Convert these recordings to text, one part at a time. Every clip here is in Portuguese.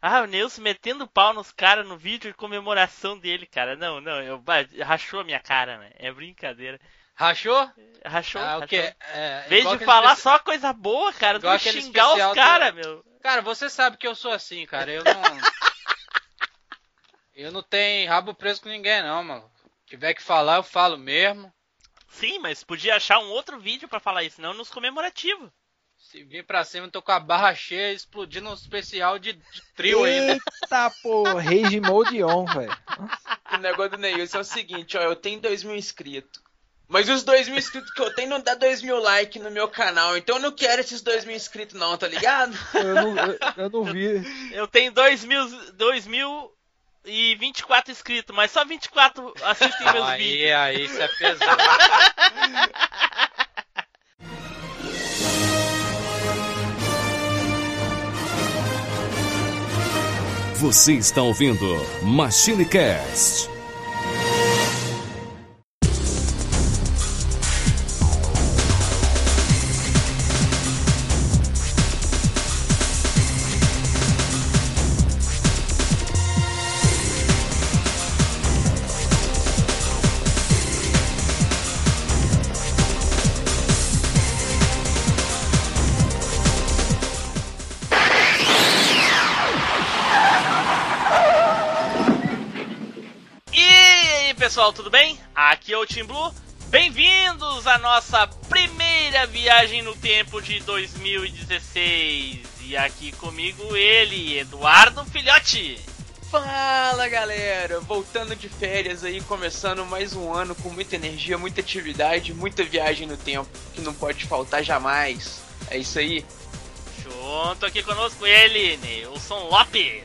Ah, o Nilson metendo pau nos caras no vídeo de comemoração dele, cara. Não, não, eu, rachou a minha cara, né? É brincadeira. Rachou? Rachou. Ah, rachou. o quê? É, Em vez de falar especi... só coisa boa, cara, tu xingar os caras, do... meu. Cara, você sabe que eu sou assim, cara. Eu não. eu não tenho rabo preso com ninguém, não, mano. Se tiver que falar, eu falo mesmo. Sim, mas podia achar um outro vídeo para falar isso, não nos comemorativos. Se vir pra cima, eu tô com a barra cheia explodindo um especial de, de trio ainda. Eita, pô, Rage Mode On, velho. O negócio do Neilson é o seguinte, ó, eu tenho 2 mil inscritos. Mas os 2 mil inscritos que eu tenho não dá 2 mil likes no meu canal. Então eu não quero esses 2 mil inscritos, não, tá ligado? Eu não, eu, eu não vi. Eu, eu tenho 2 mil, 2 mil e 24 inscritos, mas só 24 assistem meus aí, vídeos. Aí, isso é pesado. Você está ouvindo Machine Cast. Team Blue. Bem-vindos à nossa primeira viagem no tempo de 2016. E aqui comigo ele, Eduardo Filhote. Fala galera, voltando de férias aí, começando mais um ano com muita energia, muita atividade, muita viagem no tempo, que não pode faltar jamais. É isso aí. Junto aqui conosco ele, Nilson Lopes.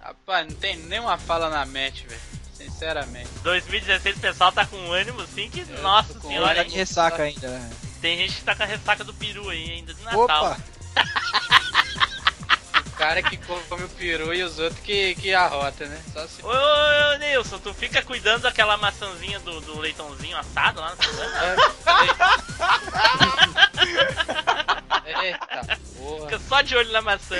Rapaz, não tem nenhuma fala na mente, velho. Sinceramente. 2016 o pessoal tá com um ânimo assim que, eu nossa senhora. Tá de ressaca ainda, né? Tem gente que tá com a ressaca do peru aí ainda de Natal. Opa! o cara que come o peru e os outros que, que arrota, né? Só assim. Ô, ô, ô, Nilson, tu fica cuidando daquela maçãzinha do, do leitãozinho assado lá na Eita, porra. Fica só de olho na maçã.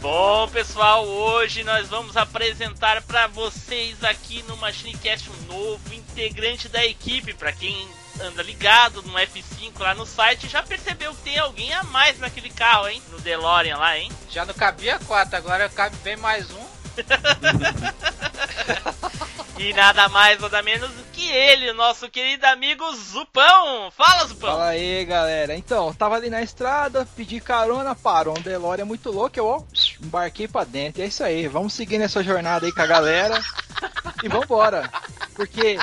Bom, pessoal, hoje nós vamos apresentar para vocês aqui no MachineCast um novo integrante da equipe. Para quem anda ligado no F5 lá no site, já percebeu que tem alguém a mais naquele carro, hein? No DeLorean lá, hein? Já não cabia quatro, agora cabe bem mais um. e nada mais, nada menos do que ele, o nosso querido amigo Zupão. Fala, Zupão. Fala aí, galera. Então, tava ali na estrada, pedi carona, parou um DeLorean muito louco, eu ó, embarquei pra dentro. E é isso aí, vamos seguir nessa jornada aí com a galera e vambora. Porque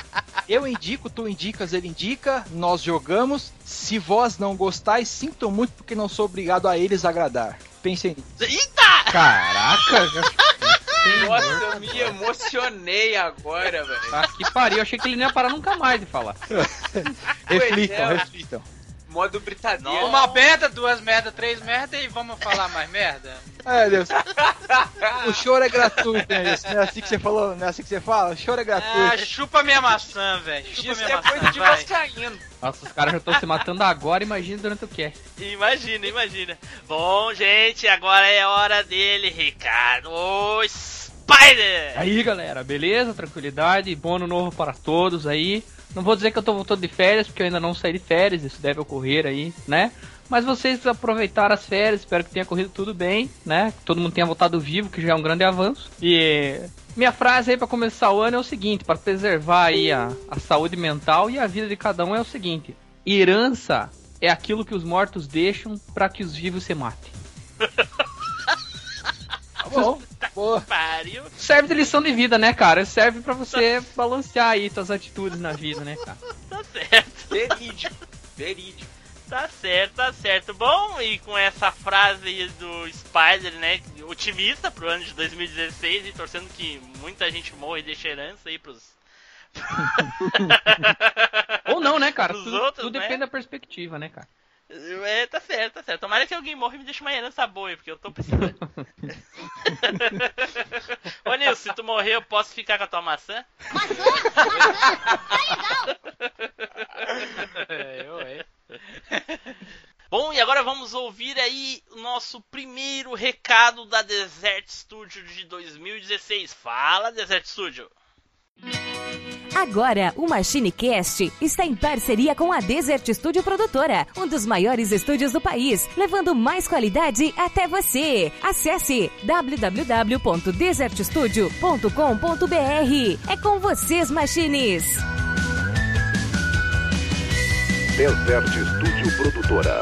eu indico, tu indicas, ele indica, nós jogamos. Se vós não gostais, sinto muito porque não sou obrigado a eles agradar. Pensem nisso. Eita! Caraca! Nossa, eu me emocionei agora, velho. Ah, que pariu, eu achei que ele não ia parar nunca mais de falar. reflitam, é, reflitam. Modo britadeira. Uma merda, duas merda, três merda e vamos falar mais merda? É, Deus. O choro é gratuito, né? Isso não é assim que você falou, não é assim que você fala? O choro é gratuito. Ah, chupa minha maçã, velho. Chupa Isso minha é maçã, coisa de vascaíno. Nossa, os caras já estão se matando agora, imagina durante o cast. Imagina, imagina. Bom, gente, agora é hora dele, Ricardo. O Spider! Aí, galera, beleza? Tranquilidade, bom ano novo para todos aí. Não vou dizer que eu tô voltando de férias, porque eu ainda não saí de férias, isso deve ocorrer aí, né? Mas vocês aproveitaram as férias, espero que tenha corrido tudo bem, né? Que todo mundo tenha voltado vivo, que já é um grande avanço. E minha frase aí para começar o ano é o seguinte, para preservar aí a, a saúde mental e a vida de cada um é o seguinte: herança é aquilo que os mortos deixam para que os vivos se matem. Tá bom. Boa. Pariu. Serve de lição de vida, né, cara? Serve para você balancear aí suas atitudes na vida, né, cara? Tá certo. Verídico. Verídico. Tá certo, tá certo. Bom, e com essa frase do Spider, né, otimista pro ano de 2016 e torcendo que muita gente morra e deixe herança aí pros. Ou não, né, cara? Tudo, outros, tudo né? depende da perspectiva, né, cara? É, tá certo, tá certo. Tomara que alguém morra e me deixe uma herança boa, porque eu tô precisando. Ô Nilson, se tu morrer, eu posso ficar com a tua maçã? Maçã? Maçã? Tá legal! É, eu, é. Bom, e agora vamos ouvir aí o nosso primeiro recado da Desert Studio de 2016. Fala, Desert Studio! Agora, o MachineCast está em parceria com a Desert Studio Produtora, um dos maiores estúdios do país, levando mais qualidade até você. Acesse www.desertstudio.com.br. É com vocês, Machines! Desert Studio Produtora.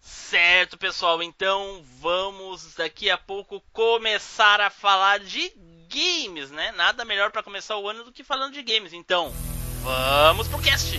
Certo, pessoal, então vamos daqui a pouco começar a falar de games, né? Nada melhor para começar o ano do que falando de games. Então, vamos pro cast.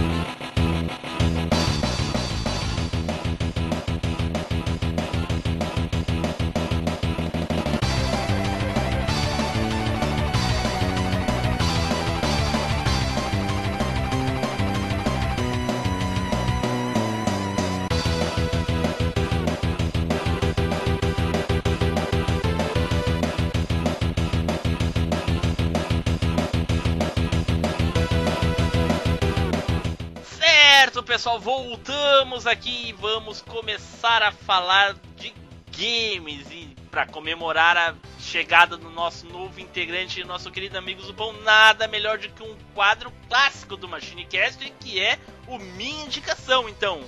Pessoal, voltamos aqui e vamos começar a falar de games e para comemorar a chegada do nosso novo integrante, nosso querido amigo Zupão, nada melhor do que um quadro clássico do MachineCast, que é o Minha Indicação. Então,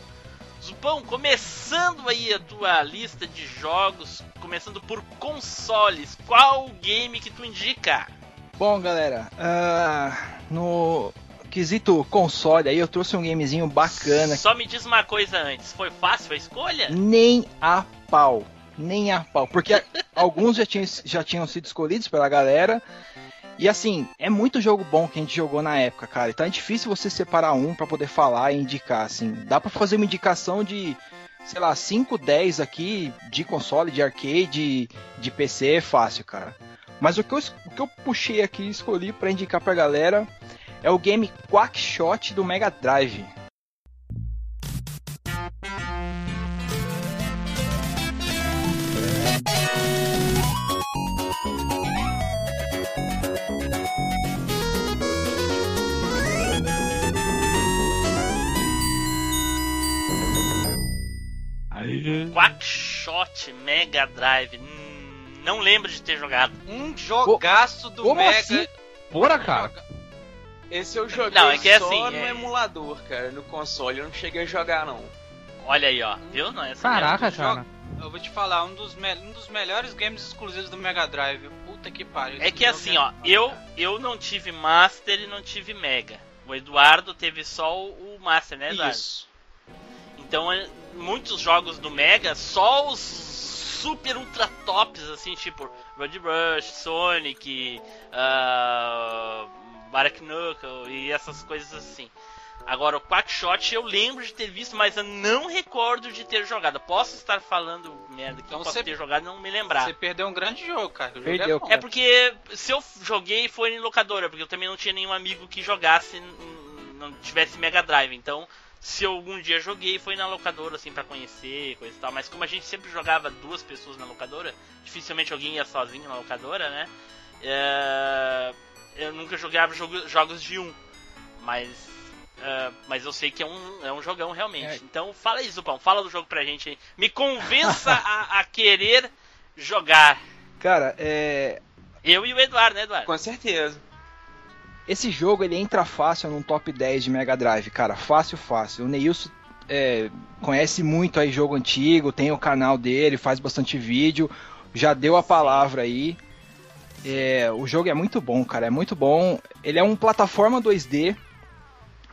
Zupão, começando aí a tua lista de jogos, começando por consoles, qual game que tu indica? Bom, galera, ah, no quesito console aí eu trouxe um gamezinho bacana. Só me diz uma coisa antes, foi fácil a escolha? Nem a pau. Nem a pau. Porque alguns já tinham, já tinham sido escolhidos pela galera. E assim, é muito jogo bom que a gente jogou na época, cara. Então é difícil você separar um para poder falar e indicar, assim. Dá para fazer uma indicação de, sei lá, 5, 10 aqui de console, de arcade, de PC, é fácil, cara. Mas o que eu, o que eu puxei aqui e escolhi para indicar pra galera é o game Quackshot do Mega Drive. Quackshot Mega Drive. Hum, não lembro de ter jogado. Um jogaço do Como Mega. assim? Porra, cara. Esse eu joguei Não, é que é só assim, no é- emulador, cara. No console eu não cheguei a jogar, não. Olha aí, ó. Viu? Não é essa Caraca, cara. Eu vou te falar, um dos, me- um dos melhores games exclusivos do Mega Drive. Puta que pariu. É que assim, ó, foda, eu, cara. eu não tive Master e não tive Mega. O Eduardo teve só o o Master, né, Eduardo? Isso. Então, é, muitos jogos do Mega, só os super ultra tops, assim, tipo Road Rush, Sonic, uh, Barrack Knuckle e essas coisas assim. Agora, o Quackshot eu lembro de ter visto, mas eu não recordo de ter jogado. Posso estar falando merda que Então posso você- ter jogado e não me lembrar. Você perdeu um grande jogo, cara. O jogo Perdeu, é bom. É porque se eu joguei foi em locadora, porque eu também não tinha nenhum amigo que jogasse, não tivesse Mega Drive. Então, se eu algum dia joguei, foi na locadora, assim, pra conhecer, coisa e tal. Mas como a gente sempre jogava duas pessoas na locadora, dificilmente alguém ia sozinho na locadora, né? É, Eu nunca jogava jogo- jogos de um, mas. é, mas eu sei que é um, é um jogão realmente. É. Então fala aí, Zupão, fala do jogo pra gente aí. Me convença a, a querer jogar. Cara, é, Eu e o Eduardo, né, Eduardo? Com certeza. esse jogo ele entra fácil num top 10 de Mega Drive, cara. Fácil, fácil. O Neilson é, conhece muito aí jogo antigo, tem o canal dele, faz bastante vídeo, já deu a palavra aí. É, o jogo é muito bom, cara. É muito bom. Ele é um plataforma 2D.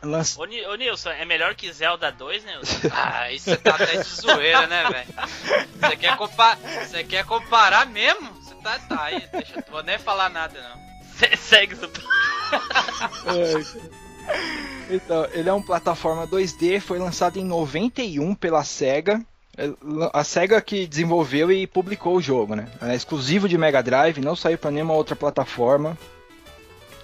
Lança... Ô, ô Nilson, é melhor que Zelda 2, né? Nilson? Ah, isso você tá até de zoeira, né, velho? Você quer, compa quer comparar mesmo? Você tá, tá aí, deixa, eu vou nem falar nada, não. Se- Segue. Então, ele é um plataforma 2D, foi lançado em 91 pela SEGA. A SEGA que desenvolveu e publicou o jogo, né? É exclusivo de Mega Drive, não saiu pra nenhuma outra plataforma.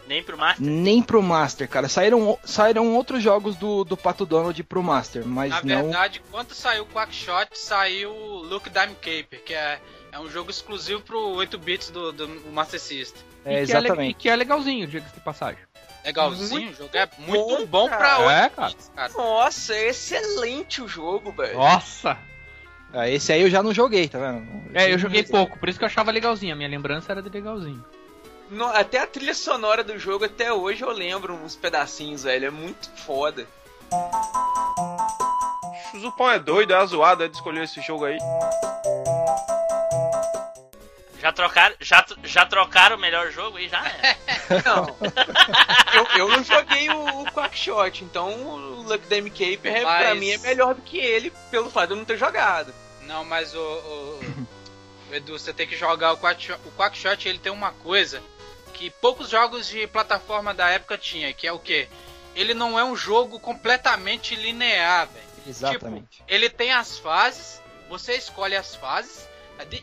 Nem pro Master? Nem pro Master, cara. Saíram, saíram outros jogos do, do Pato Donald pro Master, mas Na não. verdade, quando saiu o Quackshot, saiu o Look Dime Caper, que é, é um jogo exclusivo pro 8 bits do, do Master System. É, E que é exatamente. e que é legalzinho, diga-se de passagem. Legalzinho, o jogo é bom, muito bom pra cara. 8 É, cara. Nossa, é excelente o jogo, velho. Nossa! Ah, esse aí eu já não joguei, tá vendo? É, eu joguei pouco, por isso que eu achava legalzinho. A minha lembrança era de legalzinho. No- até a trilha sonora do jogo, até hoje eu lembro uns pedacinhos, velho. É muito foda. O Zupão é doido, é zoado é de escolher esse jogo aí. Já trocaram, já, já trocaram o melhor jogo aí já? É. Não. eu, eu não joguei o, o Quackshot, então o Luck Dame Caper é, pra Mas- mim é melhor do que ele, pelo fato de eu não ter jogado. Não, mas o, o- o Edu, você tem que jogar o Quackshot. O Quackshot ele tem uma coisa que poucos jogos de plataforma da época tinha, que é o quê? Ele não é um jogo completamente linear, velho. Exatamente. Tipo, ele tem as fases, você escolhe as fases.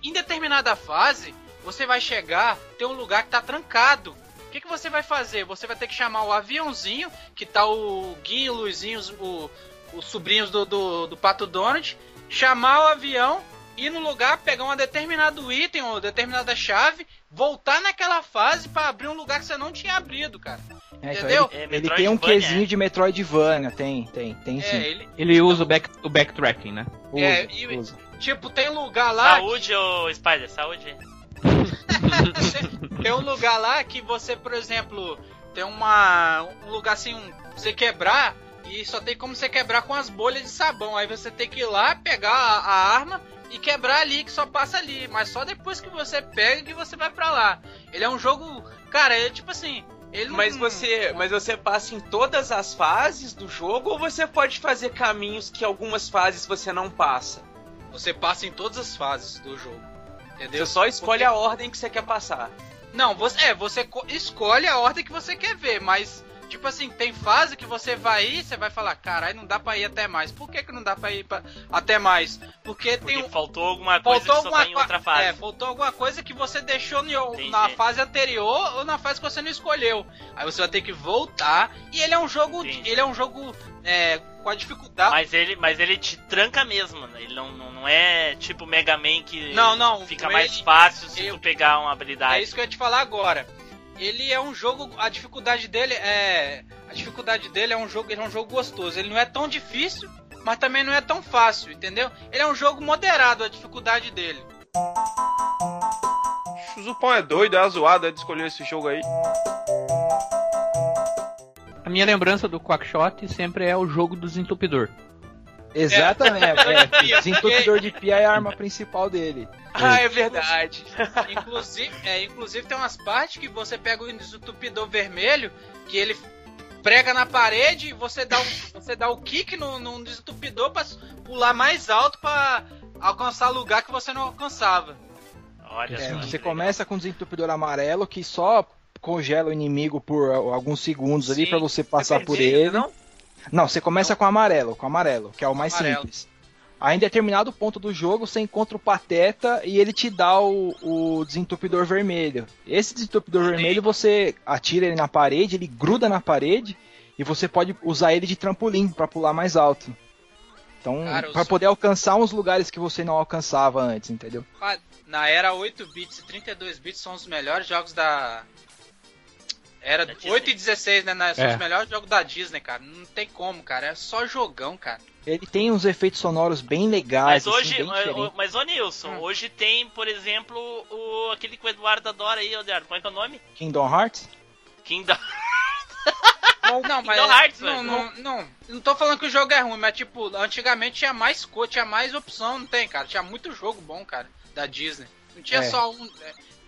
Em determinada fase, você vai chegar, tem um lugar que tá trancado. O que, que você vai fazer? Você vai ter que chamar o aviãozinho, que tá o Gui e o Luizinho, os, o- os sobrinhos do, do, do Pato Donald, chamar o avião, ir no lugar, pegar um determinado item ou determinada chave, voltar naquela fase pra abrir um lugar que você não tinha abrido, cara. É, então Entendeu? ele, É, ele tem um quesinho é. de Metroidvania, tem, tem, tem sim. É, ele. Ele usa o, back, o backtracking, né? Usa, é, e- usa. Tipo, tem um lugar lá. Saúde, ô Spider, saúde. tem um lugar lá que você, por exemplo, tem uma um lugar assim, um, você quebrar e só tem como você quebrar com as bolhas de sabão. Aí você tem que ir lá pegar a, a arma e quebrar ali que só passa ali, mas só depois que você pega que você vai pra lá. Ele é um jogo, cara, é tipo assim, ele não- Mas você, mas você passa em todas as fases do jogo ou você pode fazer caminhos que algumas fases você não passa? Você passa em todas as fases do jogo. Entendeu? Você só escolhe Porque- a ordem que você quer passar. Não, você é, você co- escolhe a ordem que você quer ver, mas tipo assim, tem fase que você vai ir, você vai falar, caralho, não dá pra ir até mais. Por que, que não dá pra ir pra- até mais? Porque, Porque tem faltou alguma coisa faltou que só alguma tá em outra fase. É, faltou alguma coisa que você deixou no- na fase anterior ou na fase que você não escolheu. Aí você vai ter que voltar. E ele é um jogo, Entendi. ele é um jogo é, com a dificuldade. Mas ele, mas ele te tranca mesmo, né? Ele não, não, não é tipo Mega Man que Não, não, fica ele- mais fácil se eu- tu pegar uma É habilidade. isso que eu ia te falar agora. Ele é um jogo, a dificuldade dele é, a dificuldade dele é um jogo, ele é um jogo gostoso. Ele não é tão difícil, mas também não é tão fácil, entendeu? Ele é um jogo moderado a dificuldade dele. O Zupão é doido, é zoado é de escolher esse jogo aí. A minha lembrança do Quackshot sempre é o jogo do desentupidor. Exatamente. É, Porque- desentupidor de pia é a arma principal dele. Ah, é verdade. Inclusive, é, inclusive tem umas partes que você pega o desentupidor vermelho, que ele prega na parede e você dá um, você dá o kick no, no desentupidor pra pular mais alto pra alcançar lugar que você não alcançava. Olha É, só. você começa com um desentupidor amarelo que só congela o inimigo por alguns segundos ali Sim. pra você passar por Vermelho, ele. Não? Não, você começa com amarelo, com amarelo, que é o mais Amarelo. simples. Aí em determinado ponto do jogo você encontra o Pateta e ele te dá o, o desentupidor vermelho. Esse desentupidor vermelho você atira ele na parede, ele gruda na parede e você pode usar ele de trampolim pra pular mais alto. Então, sou- poder alcançar uns lugares que você não alcançava antes, entendeu? Na era 8 bits e 32 bits são os melhores jogos da. Era Da Disney. 8 e 16, né? né, São É. os melhores jogos da Disney, cara. Não tem como, cara. É só jogão, cara. Ele tem uns efeitos sonoros bem legais, Mas hoje, assim, bem mas, mas ô Nilson, Hum. hoje tem, por exemplo, o, aquele que o Eduardo adora aí, Eduardo, qual é que é o nome? Kingdom Hearts? Kingdom. Não, mas. Kingdom Hearts, não, velho. não, não, não tô falando que o jogo é ruim, mas tipo, antigamente tinha mais cor, tinha mais opção, não tem, cara. Tinha muito jogo bom, cara, da Disney. Não tinha É. só um.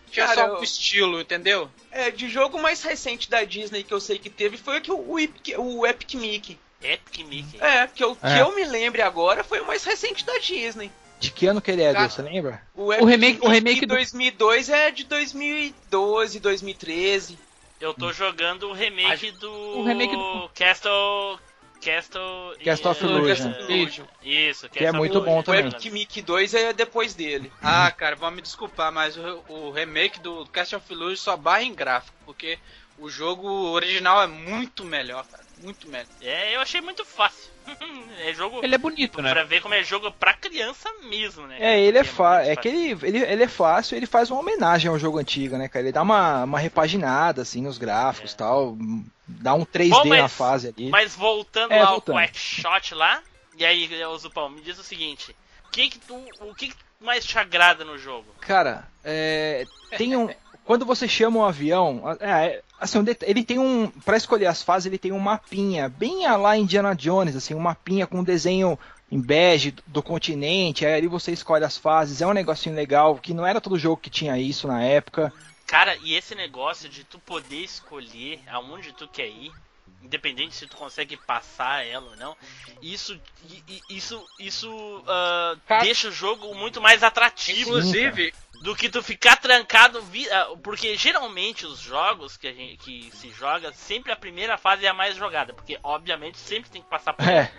É, tinha Cara, só eu- um estilo, entendeu? É, de jogo mais recente da Disney que eu sei que teve foi o, que o, Epic, o Epic Mickey. Epic Mickey. É, que eu, É. que eu me lembre agora foi o mais recente da Disney. De que ano que ele é, Cara, você lembra? O, Epic remake- o remake do- 2002 é de 2012, 2013. Eu tô jogando o remake do o remake do- Castle Castle... Castle of Illusion. Castle of Illusion. Isso, Que é muito bom O também. Epic Mickey 2 é depois dele. Ah, cara, vão me desculpar, mas o, o remake do Castle of Illusion só barra em gráfico, porque o jogo original é muito melhor, cara. Muito melhor. É, eu achei muito fácil. é jogo Ele é bonito, né? pra ver como é jogo pra criança mesmo, né? É, ele é fácil. muito É que ele, ele, ele é fácil, ele faz uma homenagem ao jogo antigo, né, cara? Ele dá uma, uma repaginada, assim, nos gráficos e tal. Dá um 3D Bom, mas- na fase ali. Mas voltando É, lá voltando. ao Quackshot lá, e aí, Zupão, me diz o seguinte, o que que tu, o que que mais te agrada no jogo? Cara, é, tem um. Quando você chama um avião, é, assim, ele tem um. Pra escolher as fases, ele tem um mapinha, bem a lá Indiana Jones, assim, um mapinha com um desenho em bege do- do continente, aí ali você escolhe as fases, é um negocinho legal, que não era todo jogo que tinha isso na época. Cara, e esse negócio de tu poder escolher aonde tu quer ir, independente se tu consegue passar ela ou não, isso i- i- isso isso ah, Cara- deixa o jogo muito mais atrativo Inclusive, do que tu ficar trancado, vi- ah, porque geralmente os jogos que a gente que se joga, sempre a primeira fase é a mais jogada, porque obviamente sempre tem que passar por É,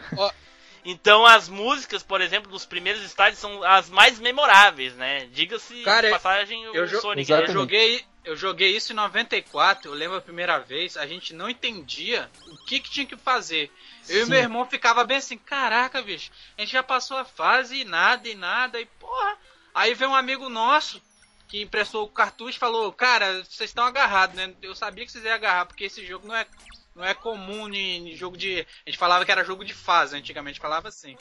Então as músicas, por exemplo, dos primeiros estádios são as mais memoráveis, né? Diga-se passagem o eu jo- Sonic. Exatamente. eu joguei, eu joguei isso em 94, eu lembro a primeira vez, a gente não entendia o que, que tinha que fazer. Eu e Sim. meu irmão ficava bem assim, caraca, bicho, a gente já passou a fase e nada e nada, e porra. Aí veio um amigo nosso que emprestou o cartucho e falou, cara, vocês estão agarrados, né? Eu sabia que vocês iam agarrar, porque esse jogo não é, não é comum em, em jogo de. A gente falava que era jogo de fase, antigamente falava assim.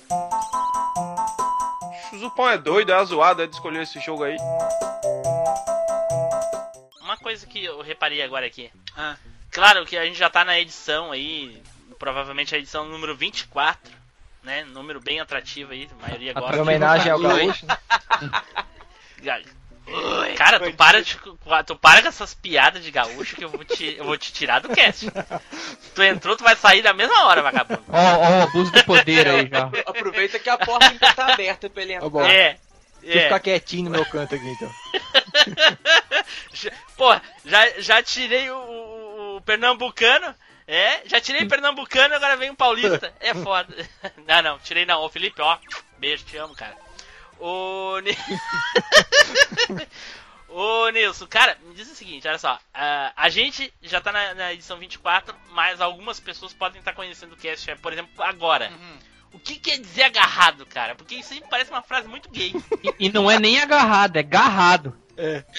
O Zupão é doido, é zoado, é de escolher esse jogo aí. Coisa que eu reparei agora aqui. Ah. Claro que a gente já tá na edição aí, provavelmente a edição número 24, né? Número bem atrativo aí, a maioria gosta. homenagem ao gaúcho. né? Cara, tu para, de, tu para com essas piadas de gaúcho que eu vou te, eu vou te tirar do cast. Tu entrou, tu vai sair na mesma hora, vagabundo. Ó, ó, o abuso do poder aí já. Aproveita que a porta ainda tá aberta pra ele entrar. É. Deixa eu É. ficar quietinho no meu canto aqui, então. Pô, já, já tirei o, o- o pernambucano. É, já tirei o pernambucano agora vem o paulista. É foda. Não, não, tirei não. Ô Felipe, ó. Beijo, te amo, cara. Ô, Ni- Ô Nilson, cara, me diz o seguinte, olha só. ah, a gente já tá na, na edição 24, mas algumas pessoas podem estar conhecendo o cast, por exemplo, agora. Uhum. O que quer dizer agarrado, cara? Porque isso aí parece uma frase muito gay. E, e não é nem agarrado, é garrado.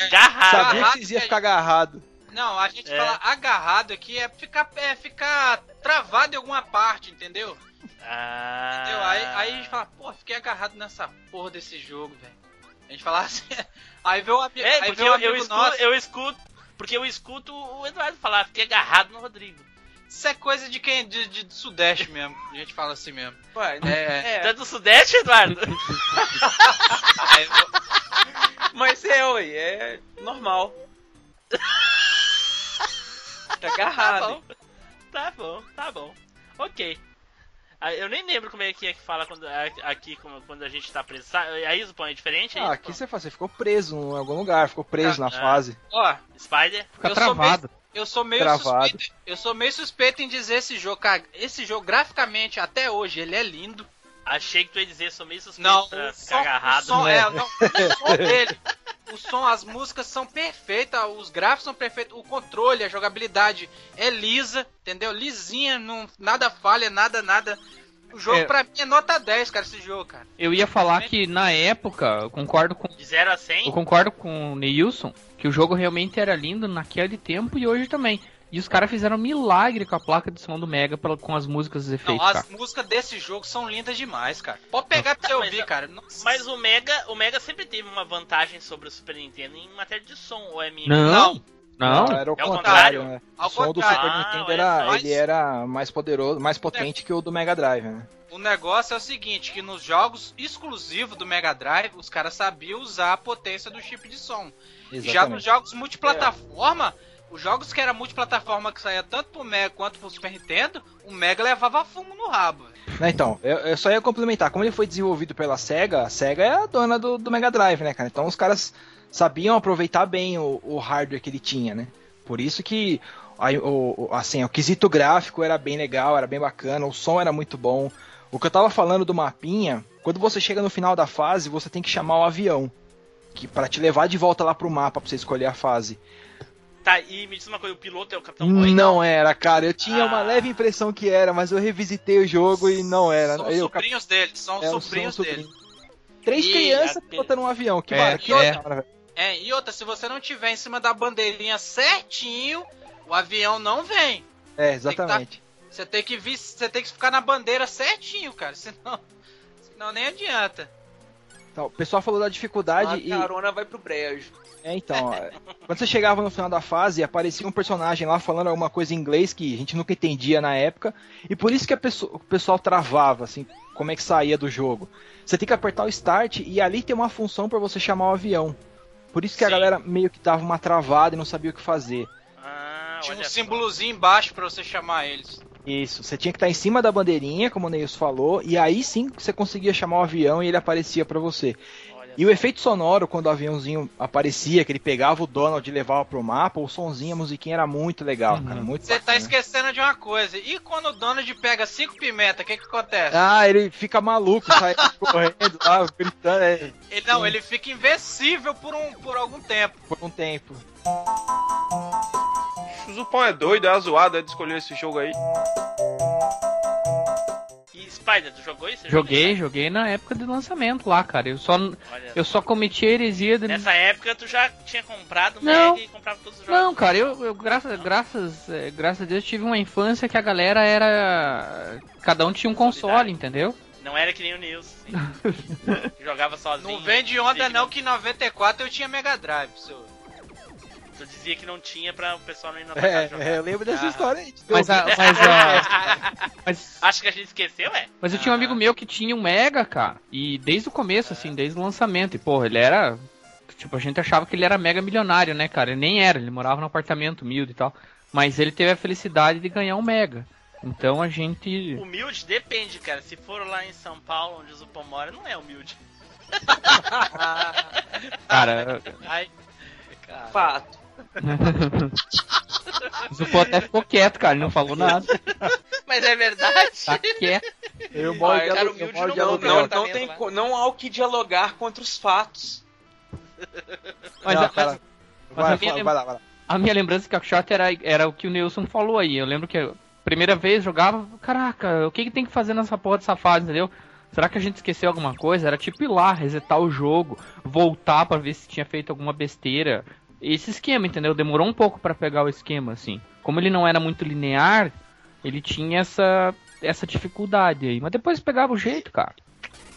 Agarrado. Sabia que vocês iam é- ficar agarrado. Não, a gente É. fala agarrado aqui é ficar, é ficar travado em alguma parte, entendeu? Ah. Entendeu? Aí, aí a gente fala, pô, fiquei agarrado nessa porra desse jogo, velho. A gente fala assim, aí vê o amigo, É, aí porque vê o eu, amigo eu, escuto, nosso, eu escuto. Porque eu escuto o Eduardo falar, fiquei agarrado no Rodrigo. Isso é coisa de quem, de, de- do sudeste mesmo, a gente fala assim mesmo. Ué, É, Tu é do Sudeste, Eduardo? Mas é, ué, é normal. Tá Tá agarrado. bom. Tá bom, tá bom. Ok. Ah, Eu nem lembro como é que é que fala quando, a- aqui quando a gente tá preso. Sa- Aí, Zupão, é diferente? Ah, aqui você, faz- você ficou preso em algum lugar, ficou preso na Ah. fase. ó, Spider? Fica Eu sou travado. Eu sou meio Travado. suspeito, eu sou meio suspeito em dizer esse jogo, cara, esse jogo graficamente até hoje ele é lindo. Achei que tu ia dizer, sou meio suspeito Não, pra o ficar som, agarrado. o som, né? é, não, o som dele, o som, as músicas são perfeitas, os gráficos são perfeitos, o controle, a jogabilidade é lisa, entendeu? Lisinha, não, nada falha, nada, nada. O jogo É. pra mim é nota 10, cara, esse jogo, cara. Eu ia falar que na época, eu concordo com, De 0 a 100? eu concordo com o Neilson, que o jogo realmente era lindo naquele tempo e hoje também. E os caras fizeram um milagre com a placa de som do Mega pela- com as músicas e os Não, efeitos, as cara. músicas desse jogo são lindas demais, cara. Pode pegar pra você Mas ouvir, a- cara. Nossa. Mas o Mega, o Mega sempre teve uma vantagem sobre o Super Nintendo em matéria de som, ou é minha? Não, não. Era o É o contrário. contrário? né? Ao o som do contrário. Super Ah, Nintendo olha era, só. ele era mais poderoso, mais potente que o do Mega Drive, né? O negócio é o seguinte, que nos jogos exclusivos do Mega Drive, os caras sabiam usar a potência do chip de som. Já nos jogos multiplataforma, os jogos que era multiplataforma que saía tanto pro Mega quanto pro Super Nintendo, o Mega levava fumo no rabo. Então, eu, eu só ia complementar. Como ele foi desenvolvido pela SEGA, a SEGA é a dona do, do Mega Drive, né, cara? Então os caras sabiam aproveitar bem o, o hardware que ele tinha, né? Por isso que Aí, o, assim, o quesito gráfico era bem legal, era bem bacana, o som era muito bom. O que eu tava falando do mapinha, quando você chega no final da fase, você tem que chamar o avião. Que, para te levar de volta lá pro mapa pra você escolher a fase. Tá, e me diz uma coisa, o piloto é o Capitão Boy? Não era, cara. Eu tinha Ah. uma leve impressão que era, mas eu revisitei o jogo e não era. São Eu, sobrinhos dele, são é, sobrinhos são dele. Três Ih, crianças a- pilotando um avião. Que É, mara, que é. É, e outra, se você não tiver em cima da bandeirinha certinho, o avião não vem. É, exatamente. Você tem que vir, você tem que ficar na bandeira certinho, cara, senão, senão nem adianta. Então, o pessoal falou da dificuldade A e. carona vai pro brejo. É, então, quando você chegava no final da fase, aparecia um personagem lá falando alguma coisa em inglês que a gente nunca entendia na época, e por isso que a pessoa- o pessoal travava, assim, como é que saía do jogo. Você tem que apertar o start e ali tem uma função para você chamar o avião. Por isso que a Sim. galera meio que dava uma travada e não sabia o que fazer. Ah, Tinha um símbolozinho embaixo pra você chamar eles. Isso, você tinha que estar em cima da bandeirinha, como o Neils falou, e aí sim você conseguia chamar o avião e ele aparecia para você. E o efeito sonoro, quando o aviãozinho aparecia, que ele pegava o Donald e levava pro mapa, o sonzinho, a musiquinha era muito legal, Uhum. cara. Muito Você tá esquecendo de uma coisa. E quando o Donald pega cinco pimenta, o que que acontece? Ah, ele fica maluco, sai correndo lá, gritando é, ele não, ele fica invencível por um por algum tempo. por um tempo. O Zupão é doido, é a zoada de escolher esse jogo aí. Spider, tu jogou isso? Joguei, jogou joguei na época do lançamento lá, cara. Eu só? Olha eu só cometi a heresia de... Nessa época tu já tinha comprado o Não. Mega e comprava todos os jogos. Não, cara, eu, eu graças, graças, eh, graças a Deus tive uma infância que a galera era. Cada um tinha um console, entendeu? Não era que nem o Nils, assim, jogava sozinho. Não vem de onda não que em 94 eu tinha Mega Drive, seu. Tu dizia que não tinha pra o pessoal não ir na tua casa É, jogar. é, eu lembro dessa Ah. história aí. Mas, a, mas, a, mas, Acho que a gente esqueceu, é? mas eu tinha um amigo meu que tinha um Mega, cara. E desde o começo, assim, desde o lançamento. E, porra, ele era. Tipo, a gente achava que ele era mega milionário, né, cara? Ele nem era, ele morava num apartamento humilde e tal. Mas ele teve a felicidade de ganhar um Mega. Então a gente. Humilde depende, cara. Se for lá em São Paulo, onde o Zupão mora, não é humilde. Cara, Ai, cara. Fato. o Zupô até ficou quieto, cara. Ele não falou nada. Mas é verdade. Tá quieto. Eu Ah, moro de cara, humilde eu não Não, não, tem, lá. não há o que dialogar contra os fatos. Mas, Não, a- cara, mas vai, a minha vai, vai lá, vai lá. a minha lembrança de Quackshot era, era o que o Nilson falou aí. Eu lembro que a primeira vez jogava, caraca, o que, que tem que fazer nessa porra dessa fase, entendeu? Será que a gente esqueceu alguma coisa? Era tipo ir lá, resetar o jogo, voltar pra ver se tinha feito alguma besteira. Esse esquema, entendeu? Demorou um pouco pra pegar o esquema, assim. Como ele não era muito linear, ele tinha essa, essa dificuldade aí. Mas depois pegava o jeito, cara.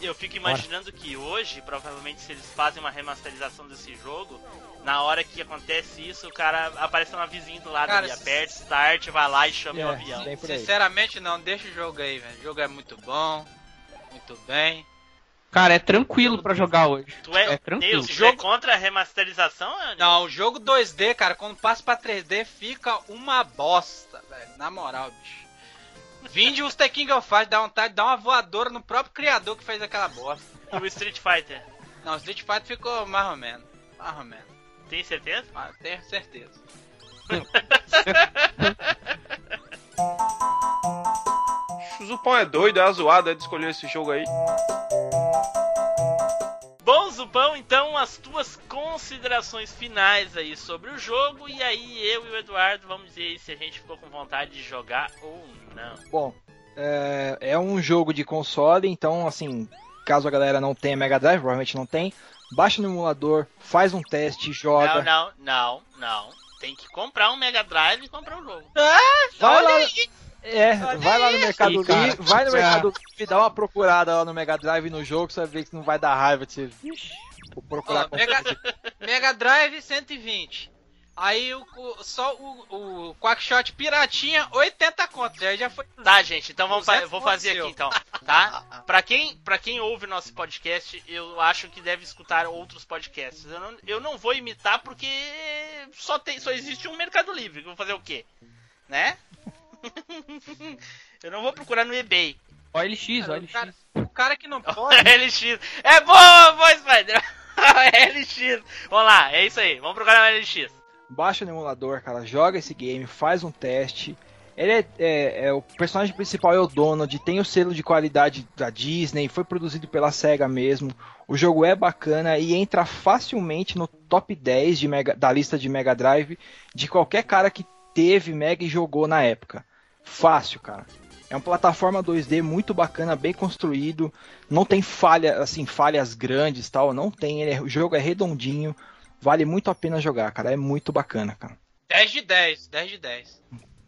Eu fico imaginando que hoje, provavelmente, se eles fazem uma remasterização desse jogo, na hora que acontece isso, o cara aparece uma vizinha do lado Cara, ali, aperta start, vai lá e chama o É, avião. por aí. Sinceramente não, deixa o jogo aí, velho. O jogo é muito bom, muito bem. Cara, é tranquilo pra jogar hoje. Tu é, É tranquilo. Deus, Jogo- é contra a remasterização? Não, o jogo 2D, cara, quando passa pra 3D fica uma bosta, velho. Na moral, bicho. Vinde os The King of Fighters, dá vontade de dar uma voadora no próprio criador que fez aquela bosta. E o Street Fighter? Não, o Street Fighter ficou mais ou menos. Mais ou menos. Tem certeza? Mas tenho certeza. O Zupão é doido, é a zoada de escolher esse jogo aí. Bom, Zupão, então as tuas considerações finais aí sobre o jogo, e aí eu e o Eduardo vamos dizer aí se a gente ficou com vontade de jogar ou não. Bom, é, é um jogo de console, então, assim, caso a galera não tenha Mega Drive, provavelmente não tem, baixa no emulador, faz um teste, joga. Não, não, não, não. Tem que comprar um Mega Drive e comprar o jogo. Vai lá, é, vai lá no Mercado. Livre, vai no. Mercado Livre, dá uma procurada lá no Mega Drive no jogo, você vai ver que não vai dar raiva de você vou procurar. Ó, Mega, Mega Drive 120. Aí o, o- só o, o Quackshot Piratinha, 80 contos. Aí já foi. Tá, gente, então vamos fa- 200 eu vou fazer aqui então, tá? Pra quem, pra quem ouve nosso podcast, eu acho que deve escutar outros podcasts. Eu não, eu não vou imitar porque só, tem, só existe um Mercado Livre. Vou fazer o quê? Né? eu não vou procurar no eBay. OLX, o, OLX. cara, o cara que não pode. LX. É boa, boa, Spider. LX. Vamos lá, é isso aí. Vamos procurar no LX. baixa no emulador, cara, joga esse game, faz um teste. Ele é, é- é- o personagem principal é o Donald, tem o selo de qualidade da Disney, foi produzido pela Sega mesmo. O jogo é bacana e entra facilmente no top 10 de Mega- da lista de Mega Drive de qualquer cara que teve Mega e jogou na época. Fácil, cara. É uma plataforma 2D muito bacana, bem construído. Não tem falha, assim, falhas grandes, tal. Não tem. Ele é- o jogo é redondinho. Vale muito a pena jogar, cara. É muito bacana, cara. 10 de 10, 10 de 10.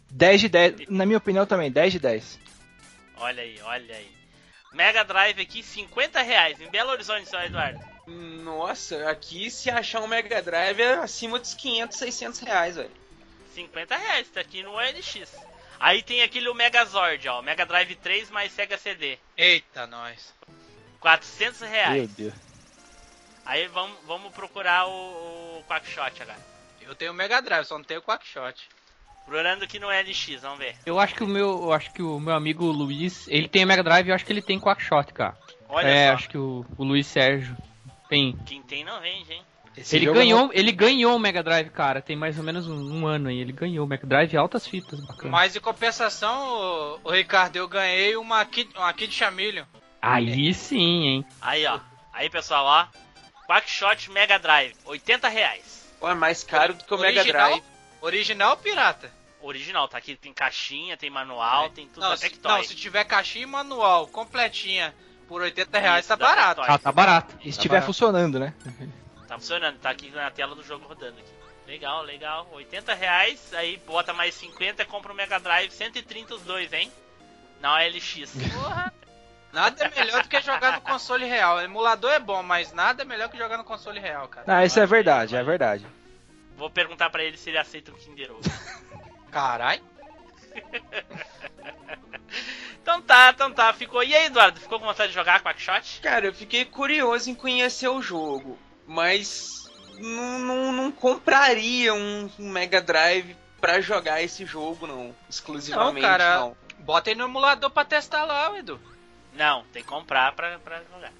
10 de 10, na minha opinião também, 10 de 10. Olha aí, olha aí. Mega Drive aqui, 50 reais. Em Belo Horizonte, seu Eduardo. Nossa, aqui se achar um Mega Drive é acima dos 500, 600 reais, velho. 50 reais, tá aqui no OLX. Aí tem aquele o Megazord, ó. Mega Drive 3 mais Sega CD. Eita, nós. 400 Meu reais. Deus. Aí vamos, vamos procurar o, o Quackshot agora. Eu tenho Mega Drive, só não tenho Quackshot. Procurando aqui no LX, vamos ver. Eu acho que o meu, eu acho que o meu amigo Luiz, ele tem Mega Drive, eu acho que ele tem Quackshot, cara. Olha é, só. acho que o, o Luiz Sérgio tem. Quem tem não vende, hein? Esse Ele é ganhou, ele ganhou o Mega Drive, cara. Tem mais ou menos um, um ano aí. Ele ganhou o Mega Drive altas fitas, bacana. Mas em compensação, o, o Ricardo, eu ganhei uma Kid, uma Kid Chameleon. Aí sim, hein? Aí, ó. Aí, pessoal, ó. Quackshot Mega Drive, 80 reais. Pô, é mais caro do que o Mega Original? Drive. Original ou pirata? Original, tá aqui, tem caixinha, tem manual, tem tudo Não, até se, que não, se tiver caixinha e manual completinha por 80 reais, Isso, tá barato. Ah, tá barato. E se Tá estiver barato. funcionando, né? Tá funcionando, tá aqui na tela do jogo rodando aqui. Legal, legal. 80 reais, aí bota mais 50 compra o Mega Drive, 130 os dois, hein? Na OLX. Porra! Nada é melhor do que jogar no console real. Emulador é bom, mas nada é melhor que jogar no console real, cara. Não, isso é verdade, é verdade. Vou perguntar pra ele se ele aceita o Kinder Ovo. Carai. então tá, então tá. Ficou. E aí, Eduardo? Ficou com vontade de jogar Quackshot? Cara, eu fiquei curioso em conhecer o jogo, mas não, não, não compraria um, um Mega Drive pra jogar esse jogo, não. Exclusivamente, Não, cara. não. Bota aí no emulador pra testar lá, Edu. Não, tem que comprar pra, pra jogar.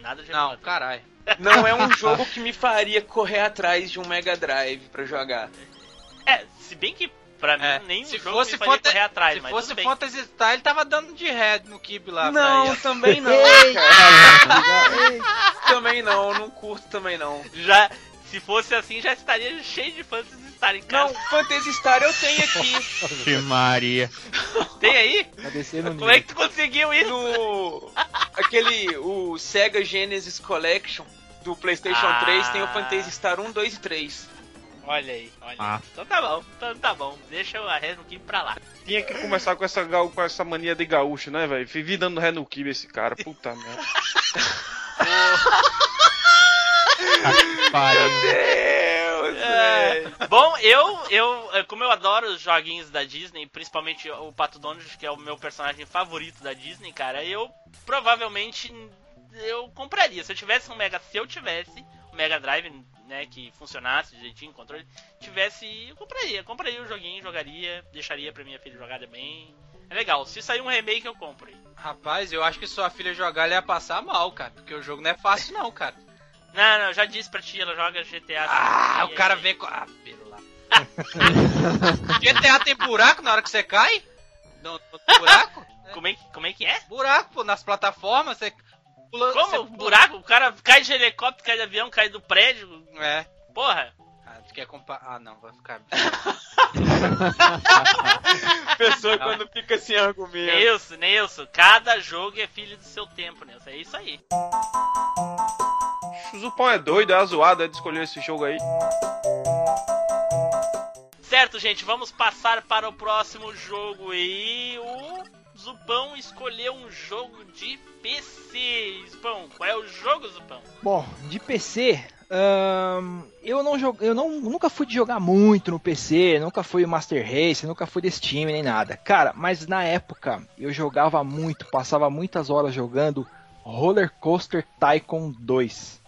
Nada de Não, carai. Não é um jogo que me faria correr atrás de um Mega Drive pra jogar. É, se bem que pra mim É, nenhum se jogo fosse me faria Fanta- correr atrás, Se mas fosse tudo bem. Fantasy Star, ele tava dando de head no Kib lá. Não, também não, também não, não curto também não. Já, se fosse assim, já estaria cheio de fãs Star em Não, casa. Phantasy Star eu tenho aqui. Que Maria. Tem aí? Tá Como é que tu conseguiu isso? No. Aquele. O Sega Genesis Collection do PlayStation Ah. 3 tem o Phantasy Star 1, 2 e 3. Olha aí, olha Ah. aí. Então tá bom, então tá bom. Deixa a Red no Kibe pra lá. Tinha que começar com essa, com essa mania de gaúcho, né, velho? Vivi dando ré no kibe esse cara. Puta merda. Pariu. Deus, É, bom, eu, eu, como eu adoro os joguinhos da Disney, principalmente o Pato Donald, que é o meu personagem favorito da Disney, cara, eu provavelmente eu compraria. Se eu tivesse um Mega, se eu tivesse um Mega Drive, né, que funcionasse direitinho, controle, tivesse, eu compraria, compraria o joguinho, jogaria, deixaria pra minha filha jogar também. É legal. Se sair um remake, eu compro. aí. Rapaz, eu acho que sua filha jogar, ela ia passar mal, cara. Porque o jogo não é fácil, não, cara. Não, não, eu já disse pra ti, ela joga GTA. Ah, o cara aí- vem com. Ah, pelo lá. GTA tem buraco na hora que você cai? Não, buraco? Como é, como é que é? Buraco, pô, nas plataformas, você pula. Como? você- Buraco? O cara cai de helicóptero, cai de avião, cai do prédio. É. Porra. Ah, tu quer comparar. Ah, não, vai ficar. Pessoa quando fica sem argumento. Nilson, Nilson, cada jogo é filho do seu tempo, Nilson. É isso aí. O Zupão é doido, é zoado, é de escolher esse jogo aí. Certo, gente, vamos passar para o próximo jogo. E o Zupão escolheu um jogo de PC. Zupão, qual é o jogo, Zupão? Bom, de PC, ahn, eu não jogo, eu não, nunca fui de jogar muito no PC, nunca fui Master Race, nunca fui desse time nem nada. Cara, mas na época eu jogava muito, passava muitas horas jogando Roller Coaster Tycoon 2.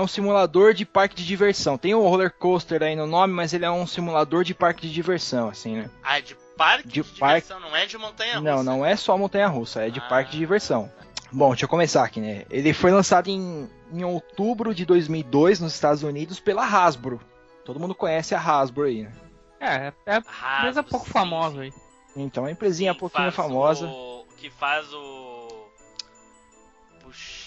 É, um simulador de parque de diversão. Tem o roller coaster aí no nome, mas ele é um simulador de parque de diversão, assim, né? Ah, é de parque De de, parque- diversão, não é de montanha russa. Não, não é só montanha russa, é de Ah. parque de diversão. Bom, deixa eu começar aqui, né? Ele foi lançado em, em outubro de 2002 nos Estados Unidos pela Hasbro. Todo mundo conhece a Hasbro aí, né? É, é uma empresa pouco sim, famosa aí. Então, é uma empresinha um pouquinho famosa. o- que faz o.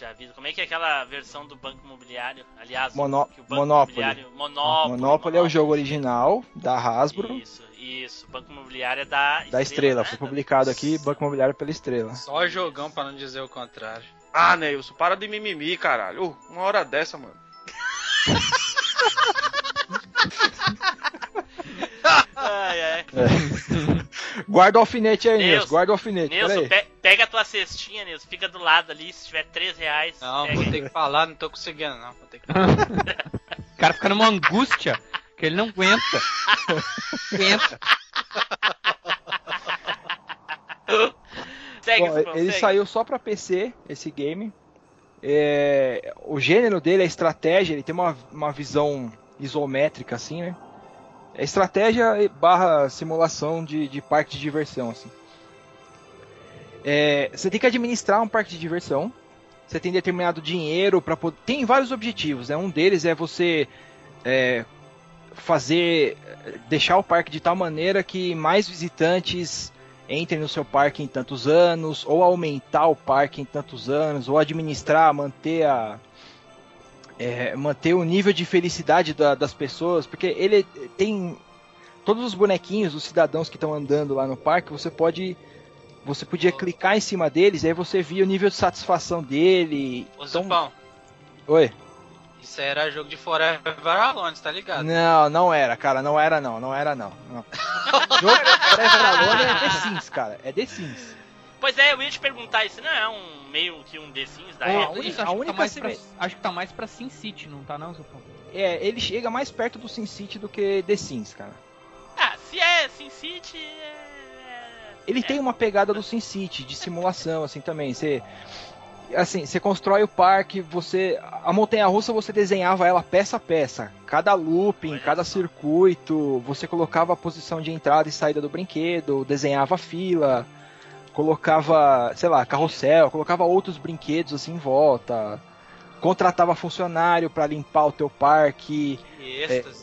Puxa vida, como é que é aquela versão do Banco Imobiliário? Aliás, Mono- que o Banco Monopoly. Imobiliário. Monopoly. Monopoly é o jogo original da Hasbro, Isso, isso. Banco Imobiliário é da da Estrela. né? Foi publicado aqui, Banco Imobiliário pela Estrela. Só jogão pra não dizer o contrário. Ah, Neilson, para de mimimi, caralho. Ô, uma hora dessa, mano. Ai, ai. Guarda o alfinete aí, Deus. Nilson. Guarda o alfinete. Pe- pega a tua cestinha, Nilson. Fica do lado ali. Se tiver 3 reais, Não, pega vou aí. ter que falar, não tô conseguindo não. Vou ter que... O cara fica numa angústia que ele não aguenta. aguenta. Segue, Bom, ele segue. saiu só pra PC, esse game. É, o gênero dele é estratégia, ele tem uma, uma visão isométrica, assim, né? É estratégia barra simulação de, de parque de diversão, assim. É, você tem que administrar um parque de diversão. Você tem determinado dinheiro para poder. Tem vários objetivos, né? Um deles é você é, fazer. deixar o parque de tal maneira que mais visitantes entrem no seu parque em tantos anos, ou aumentar o parque em tantos anos, ou administrar, manter a. é, manter o nível de felicidade da- das pessoas, porque ele tem todos os bonequinhos, os cidadãos que estão andando lá no parque, você pode. Você podia clicar em cima deles, aí você via o nível de satisfação dele. Ô, Então- Zupão, Oi? isso era jogo de Forever Alone, tá ligado? Não, não era, cara, não era não, não era não. não. Jogo Forever Alone é The Sims, cara, é The Sims. Pois é, eu ia te perguntar, isso não é um meio que um The Sims da É, época? Isso, a acho, que única tá mais pra, acho que tá mais pra Sin City, não tá não, Zupão? É, ele chega mais perto do Sin City do que The Sims, cara. Ah, se é Sin City, é... Ele é. tem uma pegada do Sin City, de simulação, assim, também. Você. Assim, você constrói o parque, você. A montanha russa você desenhava ela peça a peça. Cada looping, cada circuito, você colocava a posição de entrada e saída do brinquedo, desenhava a fila, colocava, sei lá, carrossel, colocava outros brinquedos assim em volta. Contratava funcionário para limpar o teu parque. Que êxtase.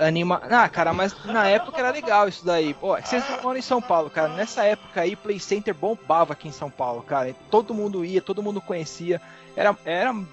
Anima. Ah, cara, mas na época era legal isso daí. Pô, vocês não moram em São Paulo, cara. Nessa época aí, Play Center bombava aqui em São Paulo, cara. Todo mundo ia, todo mundo conhecia. Era, era um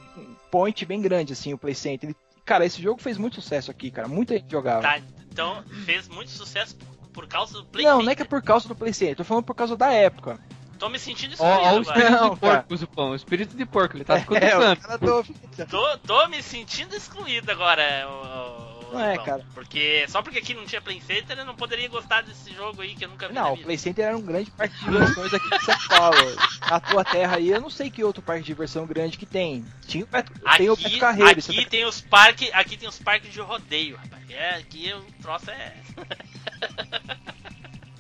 point bem grande, assim, o Play Center. Ele- cara, esse jogo fez muito sucesso aqui, cara. Muita gente jogava. Tá, então fez muito sucesso por, por causa do Play não, Center. não é que é por causa do Play Center. Tô falando por causa da época. Tô me sentindo excluído ó o agora. espírito Não, de cara. porco, Zupão. O espírito de porco, ele tá ficando É, santo. cara do- Tô, tô me sentindo excluído agora, o, o, Não é, cara. Porque só porque aqui não tinha Play Center eu não poderia gostar desse jogo aí que eu nunca vi Não, o. Play Center era um grande parque de diversões aqui de São Paulo. Na tua terra aí, eu não sei que outro parque de diversão grande que tem. Tinha o Beto, tem o Beto Aqui, Carreiro. isso aqui tem os parques, aqui tem os parques de rodeio, rapaz. É, aqui o troço é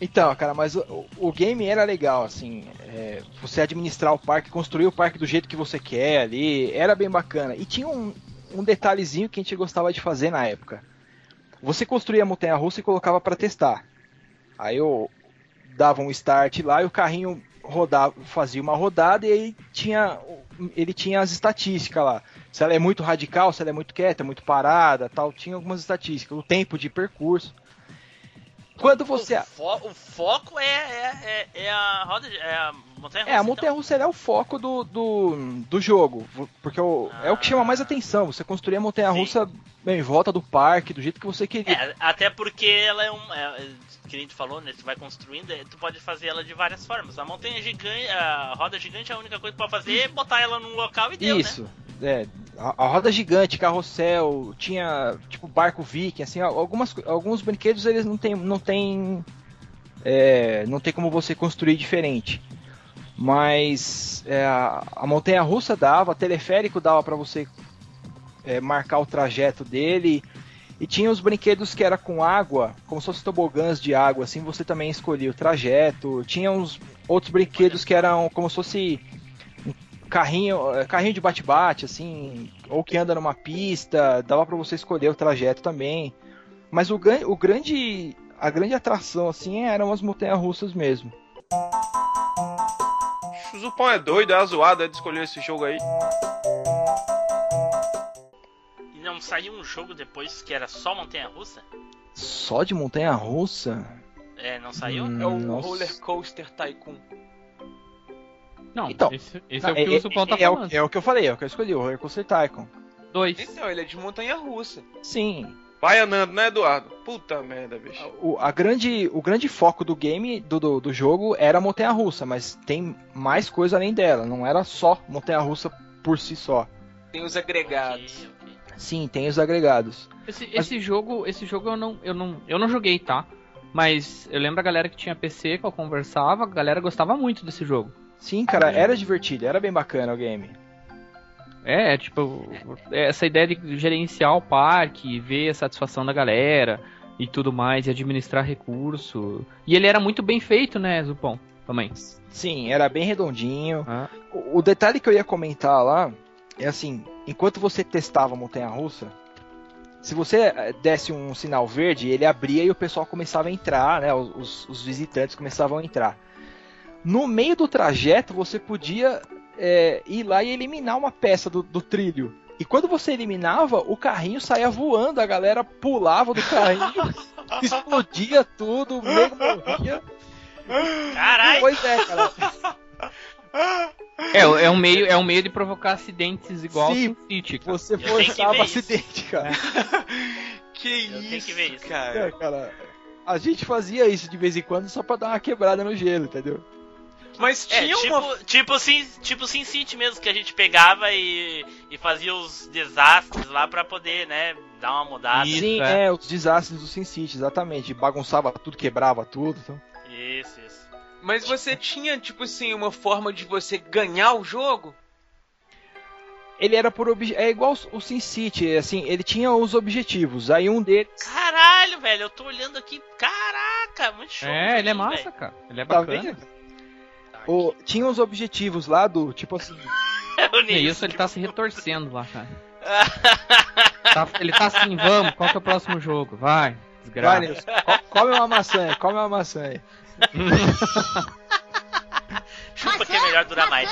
Então, cara, mas o, o game era legal, assim, é, você administrar o parque, construir o parque do jeito que você quer ali, era bem bacana. E tinha um, um detalhezinho que a gente gostava de fazer na época. Você construía a montanha russa e colocava pra testar. Aí eu dava um start lá e o carrinho rodava, fazia uma rodada e aí tinha ele tinha as estatísticas lá. Se ela é muito radical, se ela é muito quieta, muito parada, tal, tinha algumas estatísticas, o tempo de percurso. Quando você o, fo- o foco é, é, é, é a roda de, é a montanha russa. É, a montanha russa é o foco do, do, do jogo, porque o, é o que chama mais atenção. Você construir a montanha russa bem, em volta do parque, do jeito que você então. queria. É, até porque ela é um. É, que nem tu falou, né? Tu vai construindo, é, tu pode fazer ela de várias formas. A montanha gigante, a roda gigante, a única coisa que tu pode fazer é botar ela num local e deu, né? É. A, a roda gigante, carrossel, tinha tipo barco viking, assim, algumas, alguns brinquedos eles não tem, não tem, é, não tem como você construir diferente. Mas é, a, a montanha russa dava, teleférico dava para você é, marcar o trajeto dele. E tinha os brinquedos que era com água, como se fossem tobogãs de água, assim você também escolhia o trajeto. Tinha uns outros brinquedos que eram como se fosse carrinho, é, carrinho de bate-bate, assim, ou que anda numa pista, dava pra você escolher o trajeto também. Mas o, o grande, a grande atração, assim, eram as montanhas russas mesmo. O Zupão é doido, é zoado é de escolher esse jogo aí. E não saiu um jogo depois que era só montanha russa? Só de montanha russa? É, não saiu? Hum, É o. Roller Coaster Tycoon. Não, Então, esse, esse é o que o Supão tá é, o, falando. é o que eu falei, é o que eu escolhi, o Coaster Tycoon. Dois. Então, ele é de montanha russa. Sim, Vai andando, né, Eduardo? Puta merda, bicho. o, a grande, o grande foco do game, do, do, do jogo, era a montanha russa, mas tem mais coisa além dela, não era só montanha russa por si só. Tem os agregados. Ok, ok. Sim, tem os agregados. Esse, Mas- esse jogo, esse jogo eu não, eu não, eu não joguei, tá? Mas eu lembro a galera que tinha PC, que eu conversava, a galera gostava muito desse jogo. Sim, cara, era divertido, era bem bacana o game. É, tipo, essa ideia de gerenciar o parque, ver a satisfação da galera e tudo mais, e administrar recurso. E ele era muito bem feito, né, Zupão? Também. Sim, era bem redondinho. Ah. O, o detalhe que eu ia comentar lá é assim, enquanto você testava a montanha russa, se você eh, desse um sinal verde, ele abria e o pessoal começava a entrar, né? Os, os visitantes começavam a entrar. No meio do trajeto, você podia eh, ir lá e eliminar uma peça do, do trilho. E quando você eliminava, o carrinho saía voando, a galera pulava do carrinho, explodia tudo, o nego morria. Caralho! Pois é, cara. É, é um meio, é um meio de provocar acidentes igual Sim, ao City, cara. Você forçava ver isso. acidente, cara. Que Eu isso, que ver isso. cara. É, cara. A gente fazia isso de vez em quando só pra dar uma quebrada no gelo, entendeu? Mas É, tinha tipo, uma... tipo, Sin, tipo Sin City mesmo, que a gente pegava e, e fazia os desastres lá pra poder, né, dar uma mudada. Isso, Sim, é. é. os desastres do Sin City, exatamente. Bagunçava tudo, quebrava tudo. Então. Isso, isso. Mas você tinha, tipo assim, uma forma de você ganhar o jogo? Ele era por obje... É igual o Sin City, assim, ele tinha os objetivos. Aí um deles. Caralho, velho, eu tô olhando aqui. Caraca, muito show. É, ele é massa, velho. cara. Ele é Tá bacana. vendo? O... Tinha os objetivos lá do, tipo assim. O E Nilson, isso, ele tá se retorcendo lá, cara. Tá- ele tá assim, vamos, qual que é o próximo jogo? Vai, Vai, desgraça. Nilson, co- come uma maçã, aí, come uma maçã aí. Chupa que é melhor durar mais.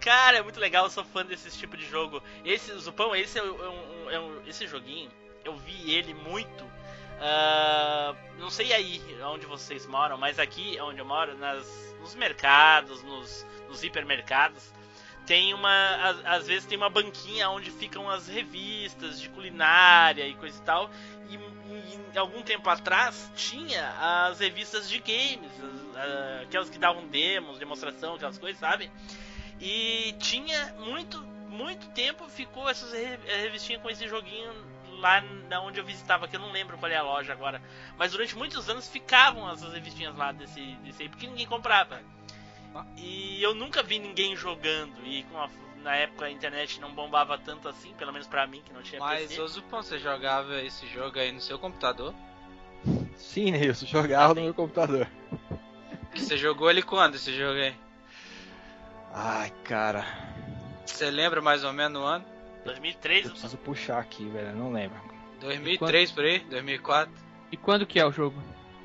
Cara, é muito legal, eu sou fã desse tipo de jogo. Esse, Zupão, esse é um, é um- é um- esse joguinho, eu vi ele muito. Ah, não sei aí onde vocês moram, mas aqui onde eu moro, nas, nos mercados, nos, nos hipermercados, tem uma. Às, vezes tem uma banquinha onde ficam as revistas de culinária e coisa e tal. E, e algum tempo atrás tinha as revistas de games, as- ah, aquelas que davam demos, demonstração, aquelas coisas, sabe? E tinha muito, muito tempo ficou essas re- revistinhas com esse joguinho lá na onde eu visitava, que eu não lembro qual é a loja agora. Mas durante muitos anos ficavam essas revistinhas lá desse, desse aí, porque ninguém comprava. E eu nunca vi ninguém jogando. E com a- na época a internet não bombava tanto assim, pelo menos pra mim que não tinha Mas, PC. ô Zupão, você jogava esse jogo aí no seu computador? Sim, Nilson, jogava no meu computador. Que Você jogou ele quando, esse jogo aí? Ai, cara. Você lembra mais ou menos o ano? 2003, Eu preciso puxar aqui, velho, eu não lembro. 2003 por aí? 2004? E quando que é o jogo?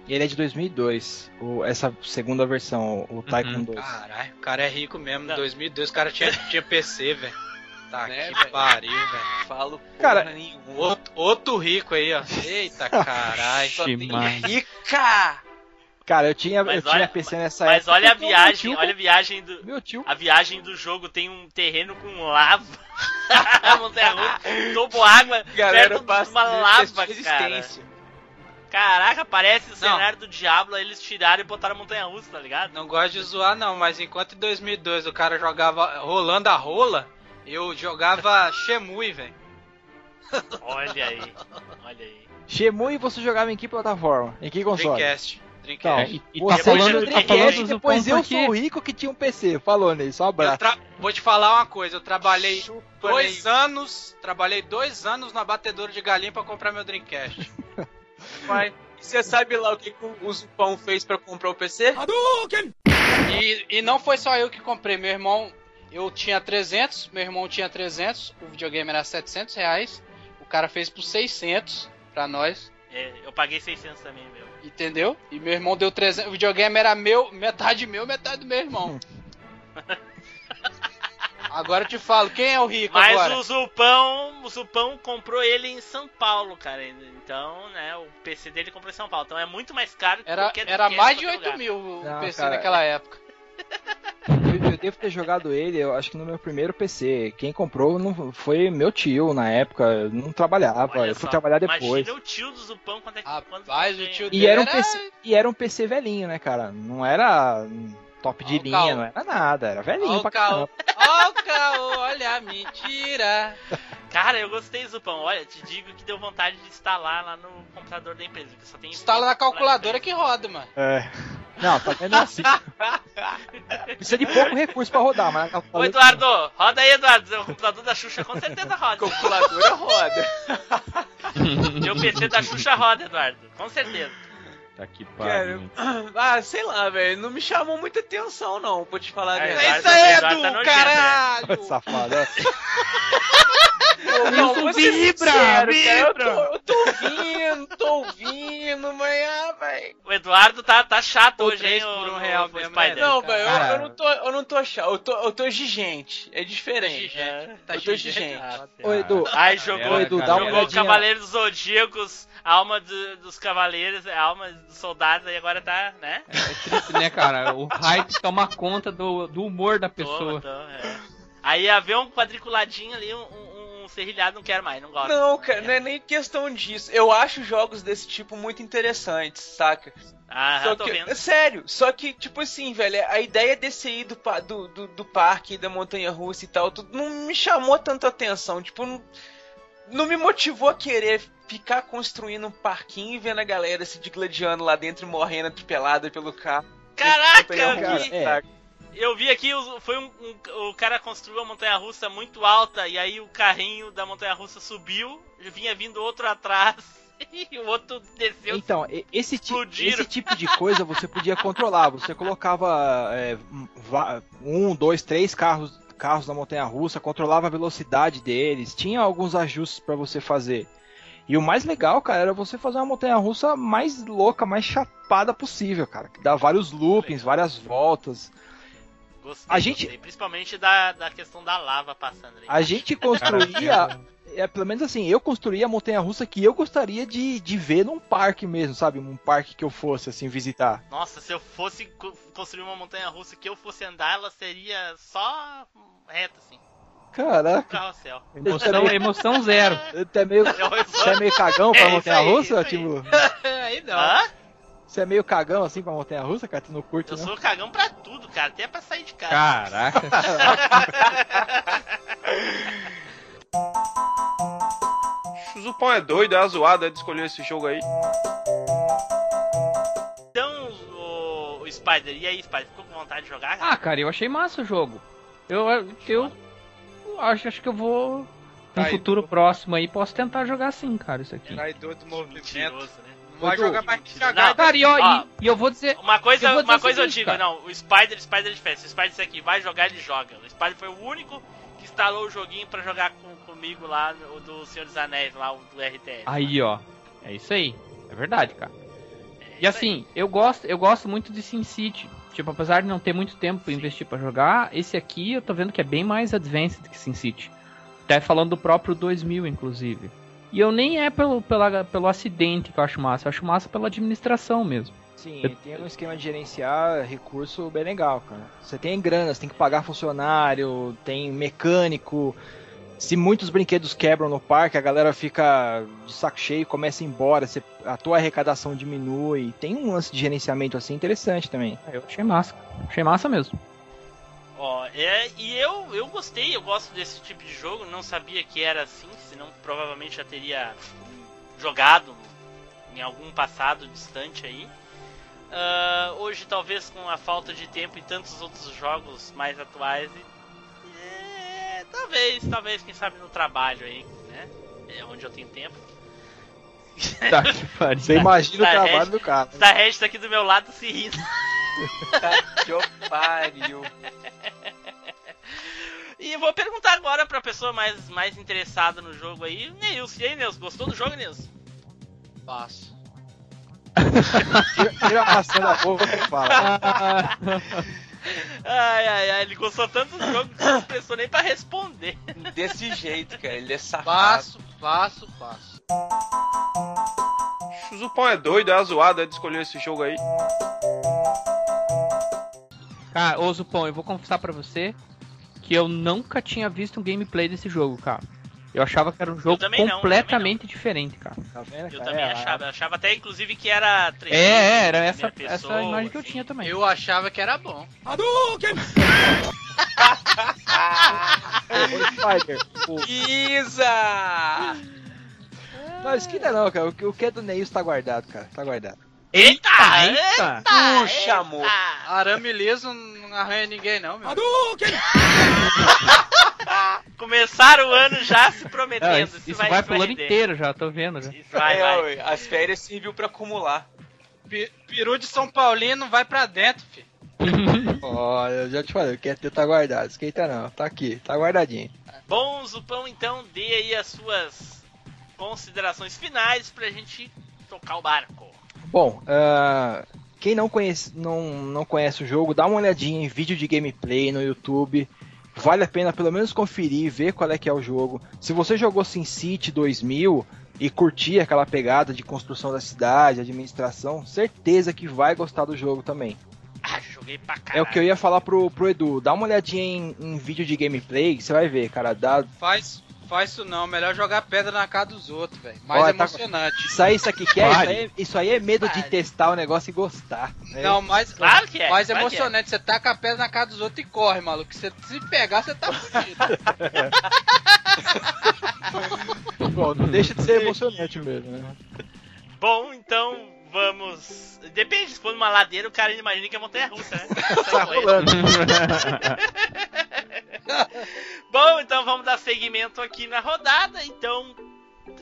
Ele é de 2002, o, essa segunda versão, o Tycoon 2. Caralho, o cara é rico mesmo. Em Não. 2002 o cara tinha, tinha PC, velho. Tá Né, que pariu, velho. Falo Cara, porra nenhuma. Outro, outro rico aí, ó. Eita caralho. Só tem demais. rica! Cara, eu tinha, Mas eu tinha olha- PC nessa Mas época. olha a viagem, olha a viagem do. Meu tio. A viagem do jogo tem um terreno com lava. Montanha russa, topo água, Galera perto de uma lava, cara. resistência. Caraca, parece o Não. cenário do Diablo, aí eles tiraram e botaram a montanha russa, tá ligado? Não gosto de zoar não, mas enquanto em 2002 o cara jogava rolando a rola, eu jogava Shemui, velho. Olha aí, olha aí. Shemui você jogava em que plataforma? Em que console? Dreamcast. Então, Dreamcast. e, e você tá falando, tinha tá Dreamcast, falando e do depois eu porque... sou o rico que tinha um PC. Falou nele, só um Eu abraço. tra- Vou te falar uma coisa, eu trabalhei dois anos, trabalhei dois anos na batedora de galinha pra comprar meu Dreamcast. Vai. Você sabe lá o que, que o Zupão fez pra comprar o PC? E, e não foi só eu que comprei, meu irmão. Eu tinha 300, meu irmão tinha 300, o videogame era 700 reais. O cara fez por 600 pra nós, É, eu paguei 600 também, meu. Entendeu? E meu irmão deu 300. O videogame era meu, metade meu, metade do meu irmão. Agora eu te falo, quem é o rico Mas agora? o Zupão, o Zupão comprou ele em São Paulo, cara. Então, né, o PC dele comprou em São Paulo. Então é muito mais caro que Era, qualquer era qualquer mais de outro 8 lugar. mil o Não, PC cara, naquela época. Devo ter jogado ele, eu acho que no meu primeiro PC. Quem comprou não foi meu tio na época, eu não trabalhava, Olha eu fui só, trabalhar depois. Imagina o tio do Zupão quanto é que Rapaz, que o tio E dele era um PC, e era um PC velhinho, né, cara? Não era top de Ó o linha, caô. não era nada, era velhinho Ó o pra caô, caramba. ó o caô, olha a mentira. Cara, eu gostei, Zupão. Olha, te digo que deu vontade de instalar lá no computador da empresa. porque Só tem Instala na calculadora que roda, mano. É. Não, tá vendo assim. Precisa de pouco recurso pra rodar, mas Ô, calculadora- Eduardo, roda aí, Eduardo. O computador da Xuxa com certeza roda. Calculadora roda. Teu PC da Xuxa roda, Eduardo. Com certeza. Tá que pariu. ah, sei lá, velho. Não me chamou muita atenção, não, pra te falar É, verdade. Eduardo- Eduardo tá nojento, caralho! Safado, é. Não, vou ser vibra, sincero, vibra. cara, eu tô, eu tô ouvindo, tô ouvindo, mas ah, velho. O Eduardo tá, tá chato Ô, hoje, hein, o, por um o- real o mesmo, Spider. né? Não, velho, eu, eu não tô, eu não tô achando, eu tô, eu tô exigente, é diferente. Gigante, tá eu tô gigante. exigente. Ah, Ô, Edu, Ai, jogou, Ô, Edu, dá uma jogou. Cavaleiros dos Zodíacos, alma do- dos cavaleiros, a alma dos soldados, aí agora tá, né? É triste, né, cara? O hype toma conta do, do humor da pessoa. Toma, toma, é. Aí ia ver um quadriculadinho ali, um serrilhado, não quero mais, não gosto. Não, cara, não é nem questão disso. Eu acho jogos desse tipo muito interessantes, saca? Ah, Só tô que, vendo. é sério, só que, tipo assim, velho, a ideia desse aí do, do, do, do parque, da montanha russa e tal, tudo não me chamou tanta atenção. Tipo, não, não me motivou a querer ficar construindo um parquinho e vendo a galera se digladiando lá dentro e morrendo atropelada pelo carro. Caraca, vi, é. Eu vi aqui, o- foi um, um- o cara construiu uma montanha russa muito alta, e aí o carrinho da montanha russa subiu, vinha vindo outro atrás, e o outro desceu. Então, esse, ti- esse tipo de coisa você podia controlar. Você colocava é, um, dois, três carros, carros na montanha russa, controlava a velocidade deles, tinha alguns ajustes pra você fazer. E o mais legal, cara, era você fazer uma montanha russa mais louca, mais chapada possível, cara. Que dá vários loopings, várias voltas. Gostei, a gente- gostei, principalmente da, da questão da lava passando ali. A gente construía. É, pelo menos assim, eu construía a montanha russa que eu gostaria de, de ver num parque mesmo, sabe? Um parque que eu fosse, assim, visitar. Nossa, se eu fosse co- construir uma montanha russa que eu fosse andar, ela seria só reta, assim, Caraca, carrossel. Emoção, emoção zero. você é meio, você é meio cagão pra É, montanha russa? Tipo, Aí não. Hã? Você é meio cagão assim pra montanha russa, cara? Tu não curte, Eu né? sou cagão pra tudo, cara, até pra sair de casa. Caraca. O Zupão é doido, é zoado, é de escolher esse jogo aí. Então, o, o Spider, e aí, Spider, ficou com vontade de jogar? cara? Ah, cara, eu achei massa o jogo. Eu, eu acho, acho que eu vou. No Tá, futuro próximo aí, posso tentar jogar sim, cara, isso aqui. Traidor do movimento. Mentiroso, né? Vai jogar mais. Não. Cara, e, ó, e, eu vou dizer. Uma coisa, Eu uma coisa eu seguinte, digo, cara. não, o Spider, o Spider é diferente. Se o Spider disser aqui, vai jogar, ele joga. O Spider foi o único que instalou o joguinho pra jogar com, comigo lá, o do Senhor dos Anéis, lá, o do RTS. Aí, ó. É isso aí. É verdade, cara. É E assim, eu gosto, eu gosto muito de SimCity. Tipo, apesar de não ter muito tempo pra investir pra jogar, esse aqui eu tô vendo que é bem mais advanced que SimCity. Até falando do próprio 2000, inclusive. E eu nem é pelo, pela, pelo acidente que eu acho massa, eu acho massa pela administração mesmo. Sim, tem um esquema de gerenciar recurso bem legal, cara. Você tem grana, você tem que pagar funcionário, tem mecânico. Se muitos brinquedos quebram no parque, a galera fica de saco cheio, começa a ir embora, você- a tua arrecadação diminui. Tem um lance de gerenciamento assim interessante também. Eu achei massa. Achei massa mesmo. Ó, é, e eu, eu gostei, eu gosto desse tipo de jogo, não sabia que era assim, senão provavelmente já teria jogado em algum passado distante aí. Ah, hoje talvez com a falta de tempo e tantos outros jogos mais atuais, e- é, talvez, talvez, quem sabe no trabalho aí, né? É onde eu tenho tempo. Tá que pariu. Você imagina o trabalho do cara. Essa Regis tá aqui do meu lado se rindo. Que pariu. E eu vou perguntar agora pra pessoa mais, mais interessada no jogo aí, Nilson. E aí, Nilson, gostou do jogo, Nilson? Passo. Tira, a maçã da boca e fala. Ai, ai, ai, ele gostou tanto do jogo que não pensou nem pra responder. Desse jeito, cara. Ele é safado. Passo, passo, passo. O Zupão é doido, é zoado, é de escolher esse jogo aí. Cara, ô Zupão, eu vou confessar pra você que eu nunca tinha visto um gameplay desse jogo, cara. Eu achava que era um jogo não, completamente diferente, cara. Tá vendo, Eu cara? também É, achava, eu achava até inclusive que era 3D, É, é, era essa, primeira essa pessoa, imagem que eu assim. tinha também. Eu achava que era bom. Ô, Spider, o- Isa! Não, esquina não, cara. O que- O que é do Neils tá guardado, cara. Tá guardado. Eita! eita! Puxa, amor. Arame liso não arranha ninguém, não, meu. Começaram o ano já se prometendo. Não, isso, isso vai, pro ano render. inteiro já, tô vendo já. Isso vai, É, vai. as férias serviu pra acumular. Pi- Peru de São Paulino vai pra dentro, filho. Olha, eu já te falei, o que é teu tá guardado. Esquenta não. Tá aqui, tá guardadinho. Bom, Zupão, então dê aí as suas considerações finais pra gente tocar o barco. Bom, ah, quem não conhece, não, não conhece o jogo, dá uma olhadinha em vídeo de gameplay no YouTube. Vale a pena pelo menos conferir, ver qual é que é o jogo. Se você jogou SimCity 2000 e curtir aquela pegada de construção da cidade, administração, certeza que vai gostar do jogo também. Ah, joguei pra É caralho. o que eu ia falar pro, pro Edu. Dá uma olhadinha em, em vídeo de gameplay, que você vai ver, cara. Dá, Faz, faz isso não. Melhor jogar pedra na cara dos outros, velho. Mais Olha, tá- emocionante. isso aí, isso aqui que é? Isso aí, é- isso aí é medo de testar o negócio e gostar. né? Não, mais, Claro que é, mais claro é. emocionante. Você taca a pedra na cara dos outros e corre, maluco. Se se pegar, você tá fudido. Bom, não deixa de ser emocionante mesmo, né? Bom, então vamos. Depende, se for numa ladeira, o cara imagina que é montanha russa, né? Tá rolando. Bom, então vamos dar seguimento aqui na rodada. Então,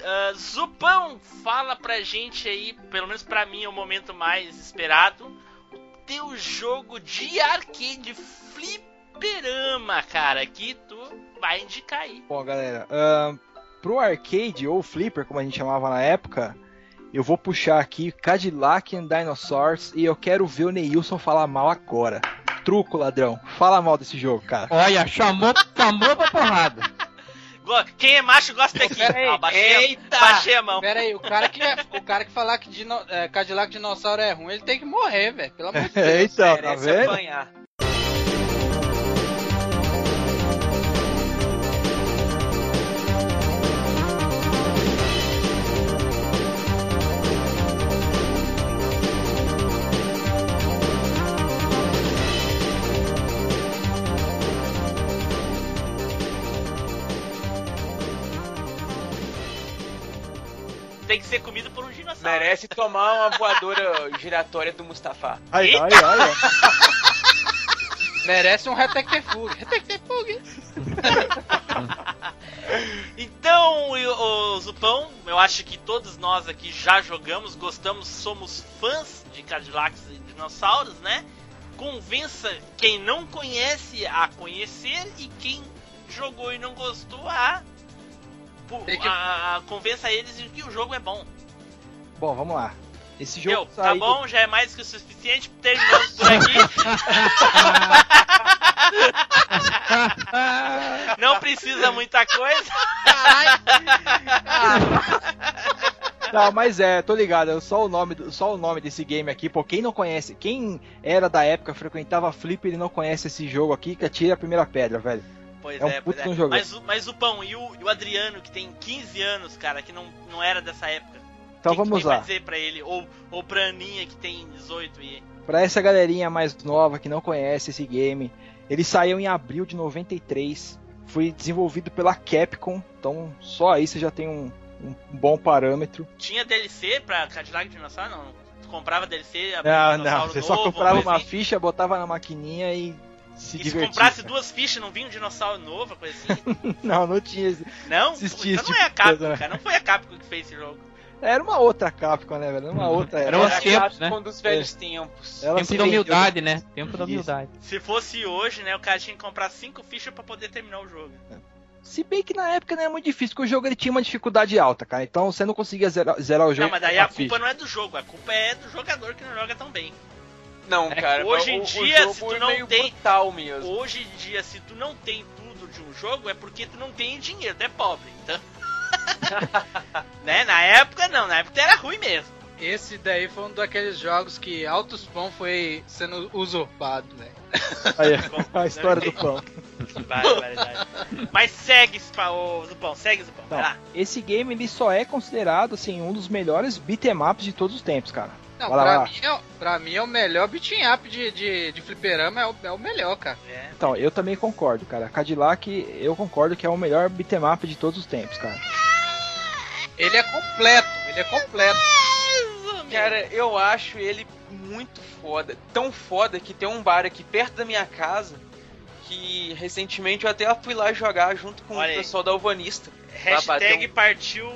ah, Zupão, fala pra gente aí, pelo menos pra mim é o momento mais esperado, o teu jogo de arcade fliperama, cara, que tu vai indicar aí. Bom, galera, ahn, pro arcade ou flipper, como a gente chamava na época, eu vou puxar aqui Cadillac and Dinosaurs e eu quero ver o Neilson falar mal agora. Truco, ladrão. Fala mal desse jogo, cara. Olha, chamou, chamou pra porrada. Quem é macho gosta daqui. Pera aí. Ó, baixei, a- Eita! baixei a mão. Pera aí, o cara que, o cara que falar que dino, é, Cadillac Dinossauro é ruim, ele tem que morrer, velho. Pelo amor de Deus. É, então, tá vendo? apanhar. Tem que ser comido por um dinossauro. Merece tomar uma voadora giratória do Mustafa. Ai, ai, ai, Merece um Retectefug. Retectefug. Então, eu- ô, Zupão, eu acho que todos nós aqui já jogamos, gostamos, somos fãs de Cadillacs e dinossauros, né? Convença quem não conhece a conhecer e quem jogou e não gostou a, pu- Tem que- a- convença eles de que o jogo é bom. Bom, vamos lá. Esse jogo Meu, tá bom, já é mais que o suficiente, terminamos por aqui. não precisa muita coisa. Não, mas é, tô ligado, é só o nome, do- só o nome desse game aqui, pô, quem não conhece, quem era da época, frequentava Flipper e não conhece esse jogo aqui, que atira a primeira pedra, velho. Pois É um é, pois é. Mas, o- mas o Pão e o, e o Adriano, que tem 15 anos, cara, que não, não era dessa época. Então que que vamos pra lá. dizer pra ele? Ou, ou pra Aninha, que tem 18 e... Pra essa galerinha mais nova que não conhece esse game, ele saiu em abril de 93, foi desenvolvido pela Capcom, então só aí você já tem um, um bom parâmetro. Tinha DLC pra Cadillac Dinossauro? Não. Comprava DLC, abria um Não, você novo, só comprava uma assim. ficha, botava na maquininha e se E se comprasse duas fichas, não vinha um dinossauro novo, coisa assim? Não, não tinha. esse- Não? Existia então tipo não é a Capcom, coisa, né? cara. Não foi a Capcom que fez esse jogo. Era uma outra Capcom, né, velho? Era uma outra. Era Era tempos, gato né? dos velhos tempos. Ela Tempo da vendeu- humildade, né? Tempo da Isso. humildade. Se fosse hoje, né, o cara tinha que comprar cinco fichas pra poder terminar o jogo. Se bem que na época não era muito difícil, porque o jogo ele tinha uma dificuldade alta, cara. Então você não conseguia zerar, zerar o jogo. Não, mas daí a ficha. culpa não é do jogo, a culpa é do jogador que não joga tão bem. Não, É, cara. hoje o- em o dia, jogo se tu é não meio tem-. Hoje em dia, se tu não tem tudo de um jogo, é porque tu não tem dinheiro, tu é pobre. Então. né? Na época não, na época era ruim mesmo. Esse daí foi um daqueles jogos que Altos Pão foi sendo usurpado, velho. Aí, a história do pão. Que barbaridade. Mas segue, ô, Zupão, segue, Zupão. Vai lá. esse game ele só é considerado assim um dos melhores beat'em ups de todos os tempos, cara. Não, Vai pra lá. mim, é, pra mim é o melhor beating up de, de, de fliperama, é o, é o melhor, cara. É. Então, eu também concordo, cara. Cadillac, eu concordo que é o melhor beat'em up de todos os tempos, cara. Ele é completo, ele é completo. Cara, eu acho ele muito foda. Tão foda que tem um bar aqui perto da minha casa que recentemente eu até fui lá jogar junto com Olha o aí. pessoal da Alvanista. Hashtag um- partiu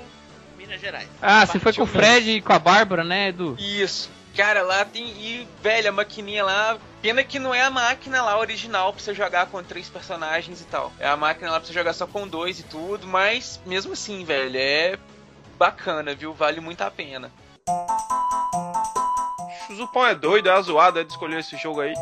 Minas Gerais. Ah, você foi com o Fred e com a Bárbara, né, Edu? Isso. Cara, lá tem. E, velho, a maquininha lá. Pena que não é a máquina lá original pra você jogar com três personagens e tal. É a máquina lá pra você jogar só com dois e tudo. Mas mesmo assim, velho, é bacana, viu? Vale muito a pena. O Zupão é doido, é zoado é de escolher esse jogo aí.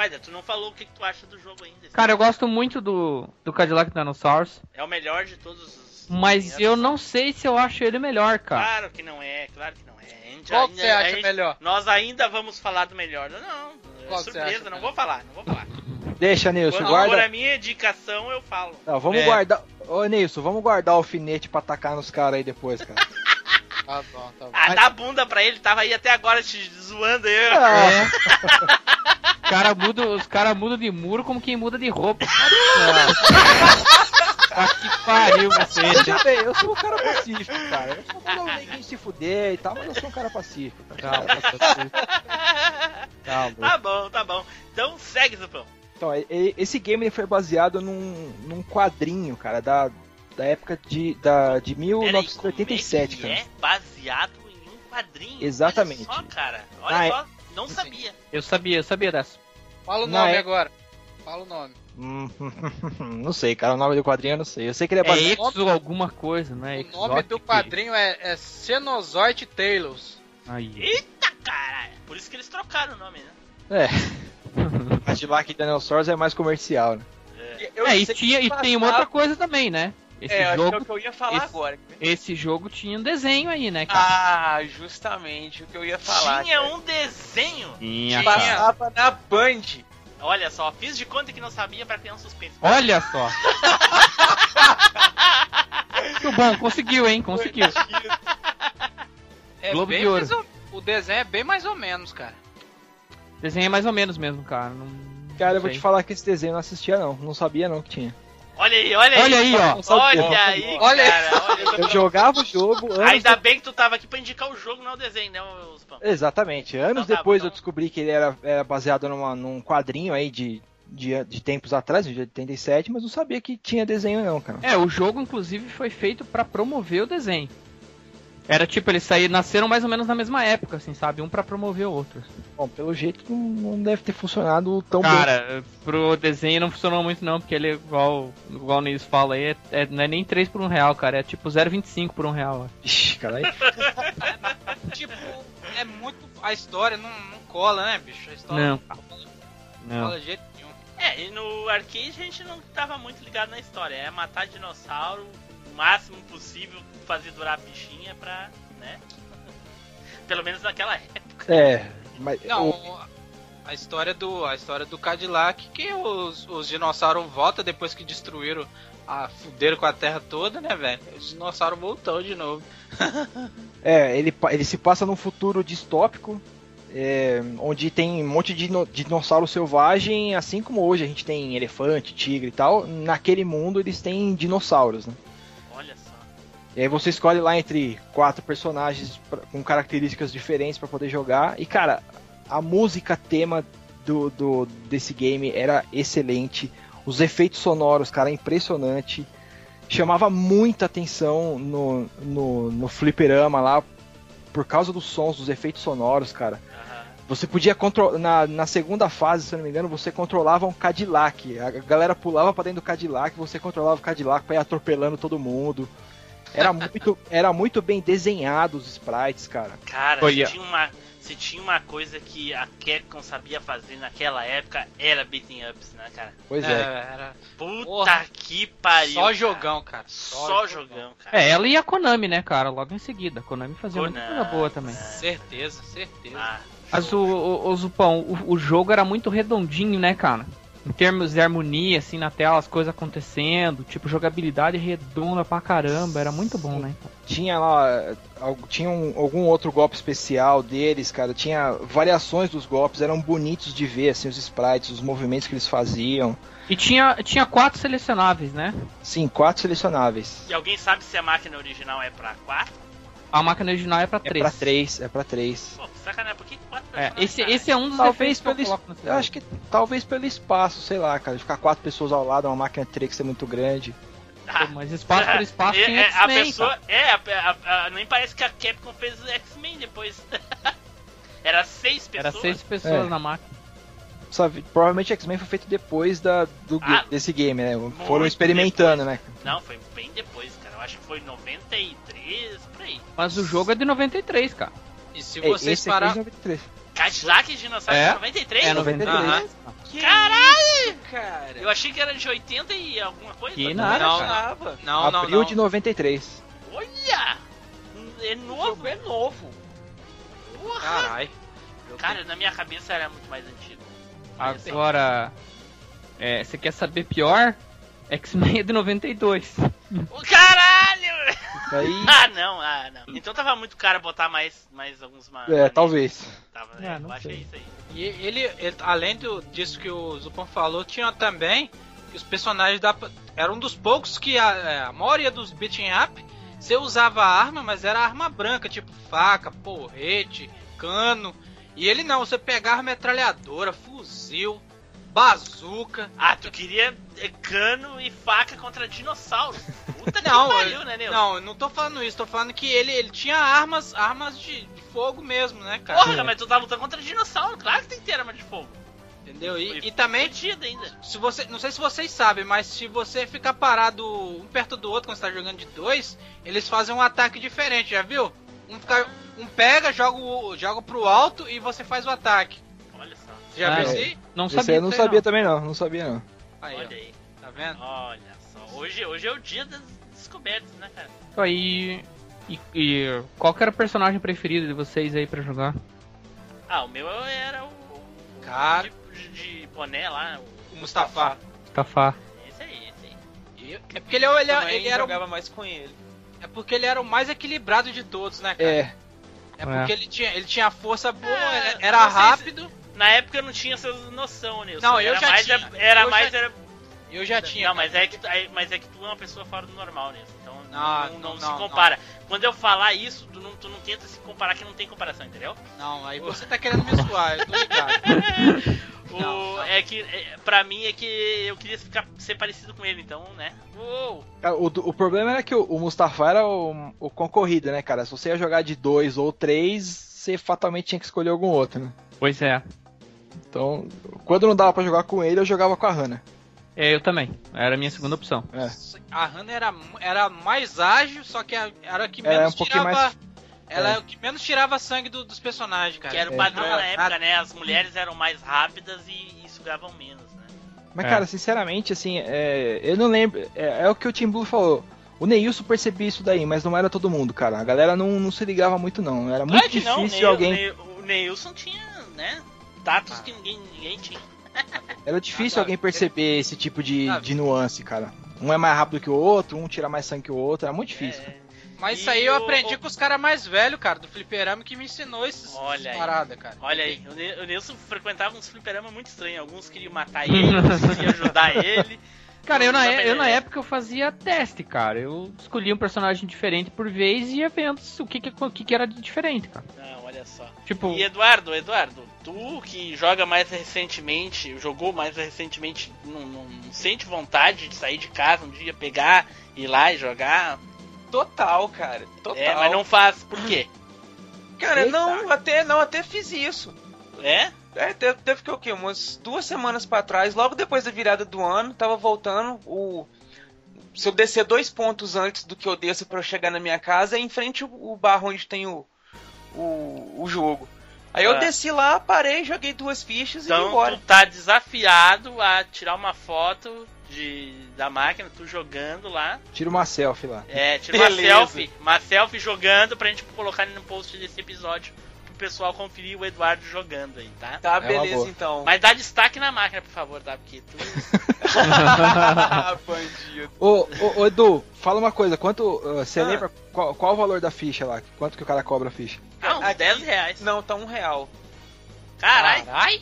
Spider, tu não falou o que, que tu acha do jogo ainda. Cara, eu gosto muito do, do Cadillac Dinosaurs, É o melhor de todos os. mas eu não sei se eu acho ele melhor, cara. Claro que não é, claro que não é. Gente Qual que ainda- você acha gente- melhor? Nós ainda vamos falar do melhor. Não, não. É Qual que você surpresa, acha não melhor? vou falar, não vou falar. Deixa, Nilson, Quando guarda. a minha indicação, eu falo. Não, vamos É. guardar. Ô, Nilson, vamos guardar o alfinete pra atacar nos caras aí depois, cara. Tá bom, tá bom. Ah, dá bunda pra ele, tava aí até agora te zoando aí. Ah, É. cara muda, os caras mudam de muro como quem muda de roupa. Ah, que pariu você. Veja bem, eu sou um cara pacífico, cara. Eu só mando neguinho se fuder e tal, mas eu sou um cara pacífico. Cara. Calma. Tá bom, tá bom. Então segue, Zupão. Então, esse game ele foi baseado num, num quadrinho, cara, da, da época de, da, de Peraí, como 1987, é que cara. É baseado em um quadrinho. Exatamente. Olha só, cara. Olha Ah, é- só, não sabia. Eu sabia, eu sabia dessa. Fala o Não, nome é- agora. Fala o nome. Hum, não sei, cara, o nome do quadrinho eu não sei. Eu sei que ele é É baseado. Exo alguma coisa, né? o nome do quadrinho é, é Cenozoid Tales. Aí. Eita caralho. Por isso que eles trocaram o nome, né? É. Cadillac Dinosaurs é mais comercial, né? Eu é, e, tinha, que e tem uma outra coisa também, né? Esse É, acho que é jogo, o que eu ia falar esse- agora. esse jogo tinha um desenho aí, né, cara? Ah, justamente o que eu ia falar. Tinha cara. um desenho. Tinha. Passava na Band. Olha só, fiz de conta que não sabia pra criar um suspense. Olha só. Muito bom, conseguiu, hein? Conseguiu. É Globo bem de Ouro. mais ou- O desenho é bem mais ou menos, cara. Desenho é mais ou menos mesmo, cara. Não... Cara, eu vou te falar que esse desenho eu não assistia, não. Não sabia, não, que tinha. Olha aí, olha aí. Olha aí, ó. Sabia. Olha aí, Olha aí. cara. Olha Eu jogava o jogo anos Ainda bem que tu tava aqui pra indicar o jogo, não o desenho, né, Spam? Exatamente. Anos Então tá, depois então- eu descobri que ele era, era baseado numa- num quadrinho aí de, de, de tempos atrás, de 87, mas não sabia que tinha desenho não, cara. É, o jogo inclusive foi feito pra promover o desenho. Era tipo, eles saíram, nasceram mais ou menos na mesma época, assim, sabe? Um pra promover o outro. Bom, pelo jeito não, não deve ter funcionado tão bem. Cara, pro desenho não funcionou muito não, porque ele, é igual, igual o Nils fala aí, é, é- não é nem 3 por 1 real, cara. É tipo 0,25 por 1 real. ó. Ixi, cara, aí- tipo, é muito. A história não, não cola, né, bicho? A história Não. não, Não. cola de jeito nenhum. É, e no arcade a gente não tava muito ligado na história. É matar dinossauro máximo possível, fazer durar a bichinha pra, né? Pelo menos naquela época. é, mas Não, o- a história do a história do Cadillac que os, os dinossauros voltam depois que destruíram a fuderam com a terra toda, né, velho? Os dinossauros voltou de novo. é, ele, ele se passa num futuro distópico, é, onde tem um monte de de dinossauro selvagem, assim como hoje a gente tem elefante, tigre e tal. Naquele mundo eles têm dinossauros, né? E aí você escolhe lá entre quatro personagens com características diferentes pra poder jogar. E cara, a música tema do, do- desse game era excelente. Os efeitos sonoros, cara, impressionante. chamava muita atenção no, no, no fliperama lá por causa dos sons, dos efeitos sonoros, cara. Você podia controlar. Na, na segunda fase, se não me engano, você controlava um Cadillac. A galera pulava pra dentro do Cadillac, você controlava o Cadillac pra ir atropelando todo mundo. Era muito, era muito bem desenhado os sprites, cara. Cara, Olha. tinha, uma, se tinha uma coisa que a Capcom sabia fazer naquela época, era beating ups, né, cara? Pois É, é. era Puta Porra. que pariu. só cara. jogão, cara. Só jogão, cara. É, ela e a Konami, né, cara? Logo em seguida. A Konami fazia muita coisa Konami. boa também. Certeza, certeza. Ah, Mas o, o, o Zupão, o, o jogo era muito redondinho, né, cara? Em termos de harmonia, assim, na tela, as coisas acontecendo, tipo, jogabilidade redonda pra caramba, era muito bom, né? Tinha lá. algo- Tinha um- algum outro golpe especial deles, cara. Tinha variações dos golpes, eram bonitos de ver, assim, os sprites, os movimentos que eles faziam. E tinha, tinha quatro selecionáveis, né? Sim, quatro selecionáveis. E alguém sabe se a máquina original é pra 4? A máquina original é pra É três. pra três, é pra três. Pô, que sacanagem, por que 4 É, esse, esse é um dos Talvez que eu pelo, eu celular. acho que talvez pelo espaço, sei lá, cara, ficar quatro pessoas ao lado, uma máquina 3 ser muito grande. Pô, Mas espaço por espaço é, tinha é, a X-Men, pessoa, cara. é, a, a- a- nem parece que a Capcom fez o X-Men depois. Era seis pessoas. Era seis pessoas É. na máquina. Sabe, provavelmente X-Men foi feito depois da, do, Ah, desse game, né? Foram experimentando, depois. né? Não, foi bem depois. Eu acho que foi 93, por aí. Mas o jogo é de 93, cara. E se É, vocês é parar. de 93. Cadillac e Dinossauro É? de 93? É, 93. Aham. Caralho! cara. Eu achei que era de 80 e alguma coisa. Que Não, nada, Não, cara. Tava. Não, não, Abril não. de 93. Olha! É O novo. jogo é novo. Porra. Caralho. Cara, na minha cabeça era muito mais antigo. Agora, é, você quer saber pior? X-Men é de 92. Ô, Caralho! Aí, Ah, não, ah, não. Então tava muito caro botar mais, mais alguns ma- é, talvez. Tava, Ah, não eu achei sei. isso aí. E ele, ele- além do, disso que o Zupão falou, tinha também que os personagens da. Era um dos poucos que a, é, a maioria dos beating up você usava arma, mas era arma branca, tipo faca, porrete, cano. E ele não, você pegava metralhadora, fuzil, bazuca. Ah, tu queria é, cano e faca contra dinossauro. Puta Não, que pariu, né, Nilson? não, eu não tô falando isso, tô falando que ele, ele tinha armas, armas de, de fogo mesmo, né, cara? Porra, mas tu tá lutando contra dinossauro. Claro que tem que ter arma de fogo. Entendeu? E, Foi e também ainda. se você, não sei se vocês sabem, mas se você ficar parado um perto do outro quando você tá jogando de dois, eles fazem um ataque diferente, já viu? Um, fica- um pega, joga, o- joga pro alto e você faz o ataque. Você já Ah, é. aí? Não Esse sabia eu não sabia também não, não sabia não. Aí, Olha ó, aí. tá vendo? Olha só. Hoje, hoje é o dia das descobertas, né, cara? Então, aí, e, e qual que era o personagem preferido de vocês aí pra jogar? Ah, o meu era o. o Cara. De, de, de boné lá. O, O Mustafa. Mustafa. esse aí, esse aí. E- É porque ele, é- ele, é- ele era o, jogava mais com ele. é porque ele era o mais equilibrado de todos, né, cara? É, É porque ele tinha ele tinha força boa, É, era- era vocês- rápido. Na época eu não tinha essa noção, Nilson. Não, eu era já mais, tinha. Era Eu mais. já- Era... Eu já tinha. Não, mas é, que, tu- é- mas é que tu é uma pessoa fora do normal, Nilson. Então Ah, não, não, não, não, se compara. Quando eu falar isso, tu não, tu não tenta se comparar que não tem comparação, entendeu? Não, aí você tá querendo me zoar, eu tô ligado. O, Não, não. É que, é, pra mim, é que eu queria ficar, ser parecido com ele, então, né? Uou! Ah, O, o problema era que o, o Mustafa era o, o concorrido, né, cara? Se você ia jogar de dois ou três, você fatalmente tinha que escolher algum outro, né? Pois é. Então, quando não dava pra jogar com ele, eu jogava com a Hannah. É, eu também. Era a minha segunda opção. É. A Hannah era, era mais ágil, só que era a que Era menos um pouquinho tirava. mais- Ela é. é o que menos tirava sangue do- dos personagens, cara. Que era o É. padrão Nada, na época, né? As mulheres eram mais rápidas e, e sugavam menos, né? Mas, É. cara, sinceramente, assim, é, eu não lembro. É, é o que o Tim Blue falou. O Neilson percebia isso daí, mas não era todo mundo, cara. A galera não, não se ligava muito, não. Era muito Claro não, difícil Neil- alguém. O Neilson tinha, né? Tatos que ninguém, ninguém tinha. Era difícil Ah, alguém perceber esse tipo de, Ah, de nuance, cara. Um é mais rápido que o outro, um tira mais sangue que o outro. Era muito difícil. É, Mas E isso aí eu o- aprendi com os caras mais velhos, cara, do fliperama, que me ensinou esses, Olha essas aí. paradas, cara. olha aí, o Nilson frequentava uns fliperama muito estranhos. Alguns queriam matar ele, outros queriam ajudar ele. Cara, eu na, eu na é. época eu fazia teste, cara. Eu escolhia um personagem diferente por vez e se- o que, que, o que, que era de diferente, cara. Não, olha só. Tipo, E Eduardo, Eduardo, tu que joga mais recentemente, jogou mais recentemente, não, não- não sente vontade de sair de casa um dia, pegar, ir lá e jogar? Total, cara. Total. É, mas não faz. Por quê? Cara, Eita. não, até, não, até fiz isso. É? É, teve, teve que o quê? Umas duas semanas pra trás, logo depois da virada do ano, tava voltando. O, se eu descer dois pontos antes do que eu desço pra eu chegar na minha casa, é em frente o, o bar onde tem o, o, o jogo. Aí eu Ah. desci lá, parei, joguei duas fichas e fui Então embora. tu tá desafiado a tirar uma foto de, da máquina, tu jogando lá. Tira uma selfie lá. É, tira uma Beleza. selfie, uma selfie jogando pra gente colocar no post desse episódio pessoal conferir o Eduardo jogando aí, tá? Tá, uma beleza então. Mas dá destaque na máquina, por favor, tá? Porque tu. Ah, bandido. Ô, ô, ô, Edu, fala uma coisa, quanto. uh, Você Ah. lembra qual, qual o valor da ficha lá? Quanto que o cara cobra a ficha? Ah, uns Aqui- 10 reais. Não, tá um real. Caralho, Carai.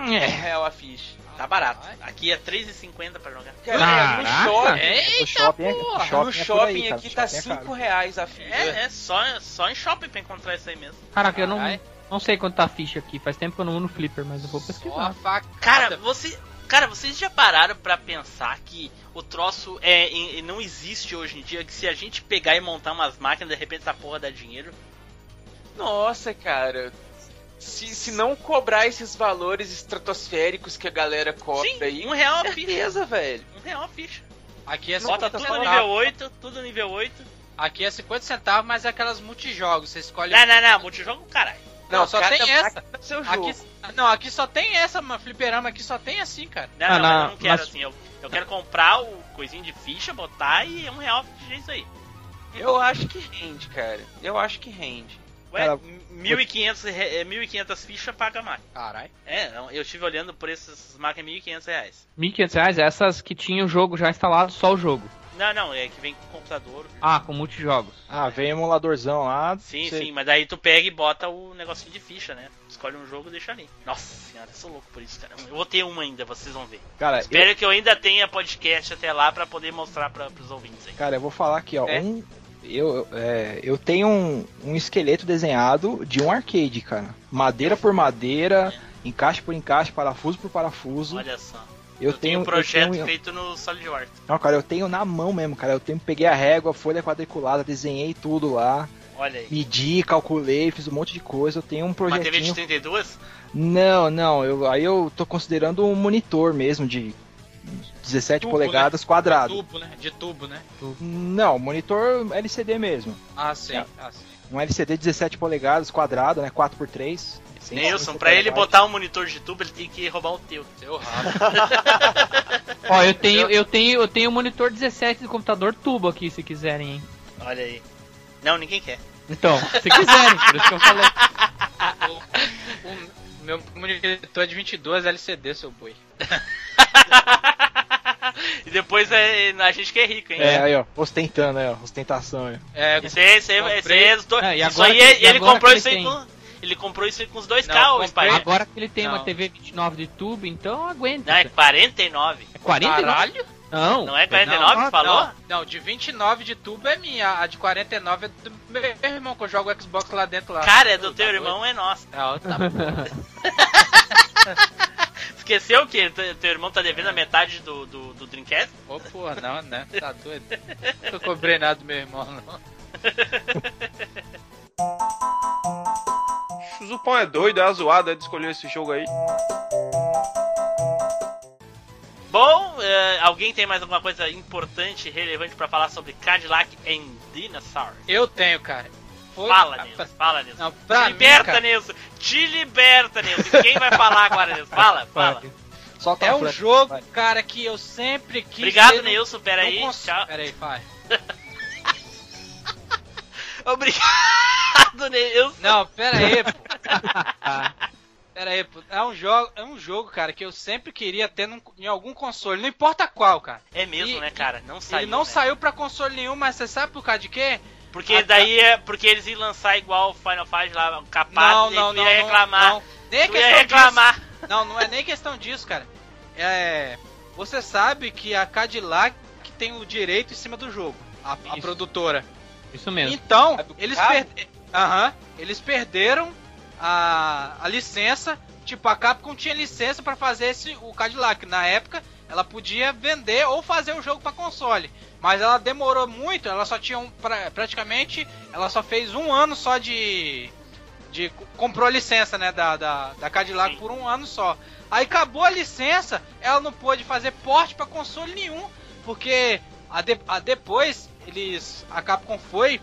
Um real a ficha. Tá barato. Aqui é 3,50 pra jogar. Cara, Caraca. no shopping, Eita, no shopping, é, porra. no shopping, no é por shopping aí, aqui tá shopping é 5 caro. reais a ficha. É, é só, só em shopping pra encontrar isso aí mesmo. caraca, eu não, não sei quanto tá a ficha aqui. Faz tempo que eu não vou no Flipper, mas eu vou pesquisar. Cara, você. Cara, vocês já pararam pra pensar que o troço é, em- não existe hoje em dia? Que se a gente pegar e montar umas máquinas, de repente essa porra dá dinheiro? Nossa, cara. Se, se não cobrar esses valores estratosféricos que a galera cobra Sim, aí, um real a ficha. beleza, velho. Um real a ficha. Aqui é Bota 50 tudo nível 8, tudo nível 8. Aqui é 50 centavos, mas é aquelas multijogos. Você escolhe. Não, não, não, multijogo, caralho. Não, só cada tem essa. é seu jogo. Aqui, não, aqui só tem essa, mano. Fliperama aqui só tem assim, cara. Não, Ah, não, na- eu não quero mas- assim. Eu, eu quero comprar o coisinho de ficha, botar e é um real de isso aí. Eu acho que rende, cara. Eu acho que rende. Ué, Cara, 1.500 re- é, 1.500 fichas paga máquina. Caralho. É, eu estive olhando o preço dessas máquinas 1.500 reais. 1.500 reais, essas que tinham o jogo já instalado, só o jogo. Não, não, é que vem com computador. Ah, com multijogos. Ah, vem emuladorzão lá. Sim, você- sim, mas daí tu pega e bota o negocinho de ficha, né? Escolhe um jogo e deixa ali. Nossa senhora, eu sou louco por isso, cara. Eu vou ter uma ainda, vocês vão ver. Cara, eu, Espero que eu ainda tenha podcast até lá pra poder mostrar pra, pros ouvintes aí. cara, eu vou falar aqui, ó. É? Um, eu, é, eu tenho um, um esqueleto desenhado de um arcade, cara. Madeira por madeira, encaixe por encaixe, parafuso por parafuso. Olha só. eu, tenho tenho um projeto eu tenho- feito no SolidWorks. Não, cara, eu tenho na mão mesmo, cara. Eu tenho, peguei a régua, folha quadriculada, desenhei tudo lá, Olha aí. medi, calculei, fiz um monte de coisa. Eu tenho um Uma TV de projetinho. 32? Não, não, eu, aí eu tô considerando um monitor mesmo de 17 Tubo, polegadas De quadrado. tubo, né? De tubo, né? Não, monitor LCD mesmo. Ah, sim. É. Ah, sim. Um LCD 17 polegadas quadrado, né? 4x3. Nilson, pra ele botar um monitor de tubo, ele tem que roubar o teu. Seu rabo. Ó, eu tenho, eu tenho, eu tenho um monitor 17 do computador tubo aqui, se quiserem, hein. Olha aí. Não, ninguém quer. Então, se quiserem, por isso que eu falei. o, o meu monitor é de 22 LCD, seu boi. e depois é, a gente que é rico, hein? É, aí ó, ostentando aí ó, ostentação aí. É, Esse aí, esse aí, esse aí é É, e Isso agora aí, que- ele agora comprou isso aí tem? com. Ele comprou isso aí com os dois Não, comprei- Spider. Agora que ele tem uma Não. TV 29 de tubo, então aguenta. Não, é 49. É 49? Caralho. Não. Não é 49 não, que falou? Não, não, de 29 de tubo é minha, a de 49 é do meu irmão, que eu jogo o Xbox lá dentro lá. Cara, é do Tá teu doido? irmão, é nosso. Não, tá. Esqueceu que teu teu irmão tá devendo a metade do, do, do Dreamcast? Ô, porra, não, né? Tá doido. Nunca cobrei nada do meu irmão, não. O Zupão é doido, é zoado, é de escolher esse jogo aí. Bom, é, alguém tem mais alguma coisa importante, relevante pra falar sobre Cadillac and Dinosaur? Eu tenho, cara. Foi- Fala, Ah, Nilson. Fala, Nilson. Não, pra Te mim, liberta, cara, Nilson. Te liberta, Nilson. Quem vai falar agora, Nilson? Fala, fala. Solta É um frase, jogo, vai. cara, que eu sempre quis. Obrigado, Nilson. Pera aí. cons- Tchau. Pera aí, vai. Obrigado, Nilson. Não, pera aí, pô. Pera aí, pô. É um jogo, é um jogo, cara, que eu sempre queria ter num- em algum console, não importa qual, cara. É mesmo, E- né, cara? Não saiu. Ele não né? saiu pra console nenhum, mas você sabe por causa de quê? Porque Ah, daí é. Porque eles iam lançar igual o Final Fight lá, um capaz, não, e não, não, ia não, reclamar. não. Nem é questão reclamar. disso. Não, não é nem questão disso, cara. É, você sabe que a Cadillac tem o direito em cima do jogo, a, a produtora. Isso mesmo. Então, do eles per... Aham, eles perderam a, a licença. Tipo, a Capcom tinha licença pra fazer esse, o Cadillac. Na época, ela podia vender ou fazer o jogo pra console. Mas ela demorou muito, ela só tinha um, pra- praticamente, ela só fez um ano só de. de comprou a licença, né, da, da, da Cadillac Sim. por um ano só. Aí acabou a licença, ela não pôde fazer porte pra console nenhum, porque a de- a depois eles a Capcom foi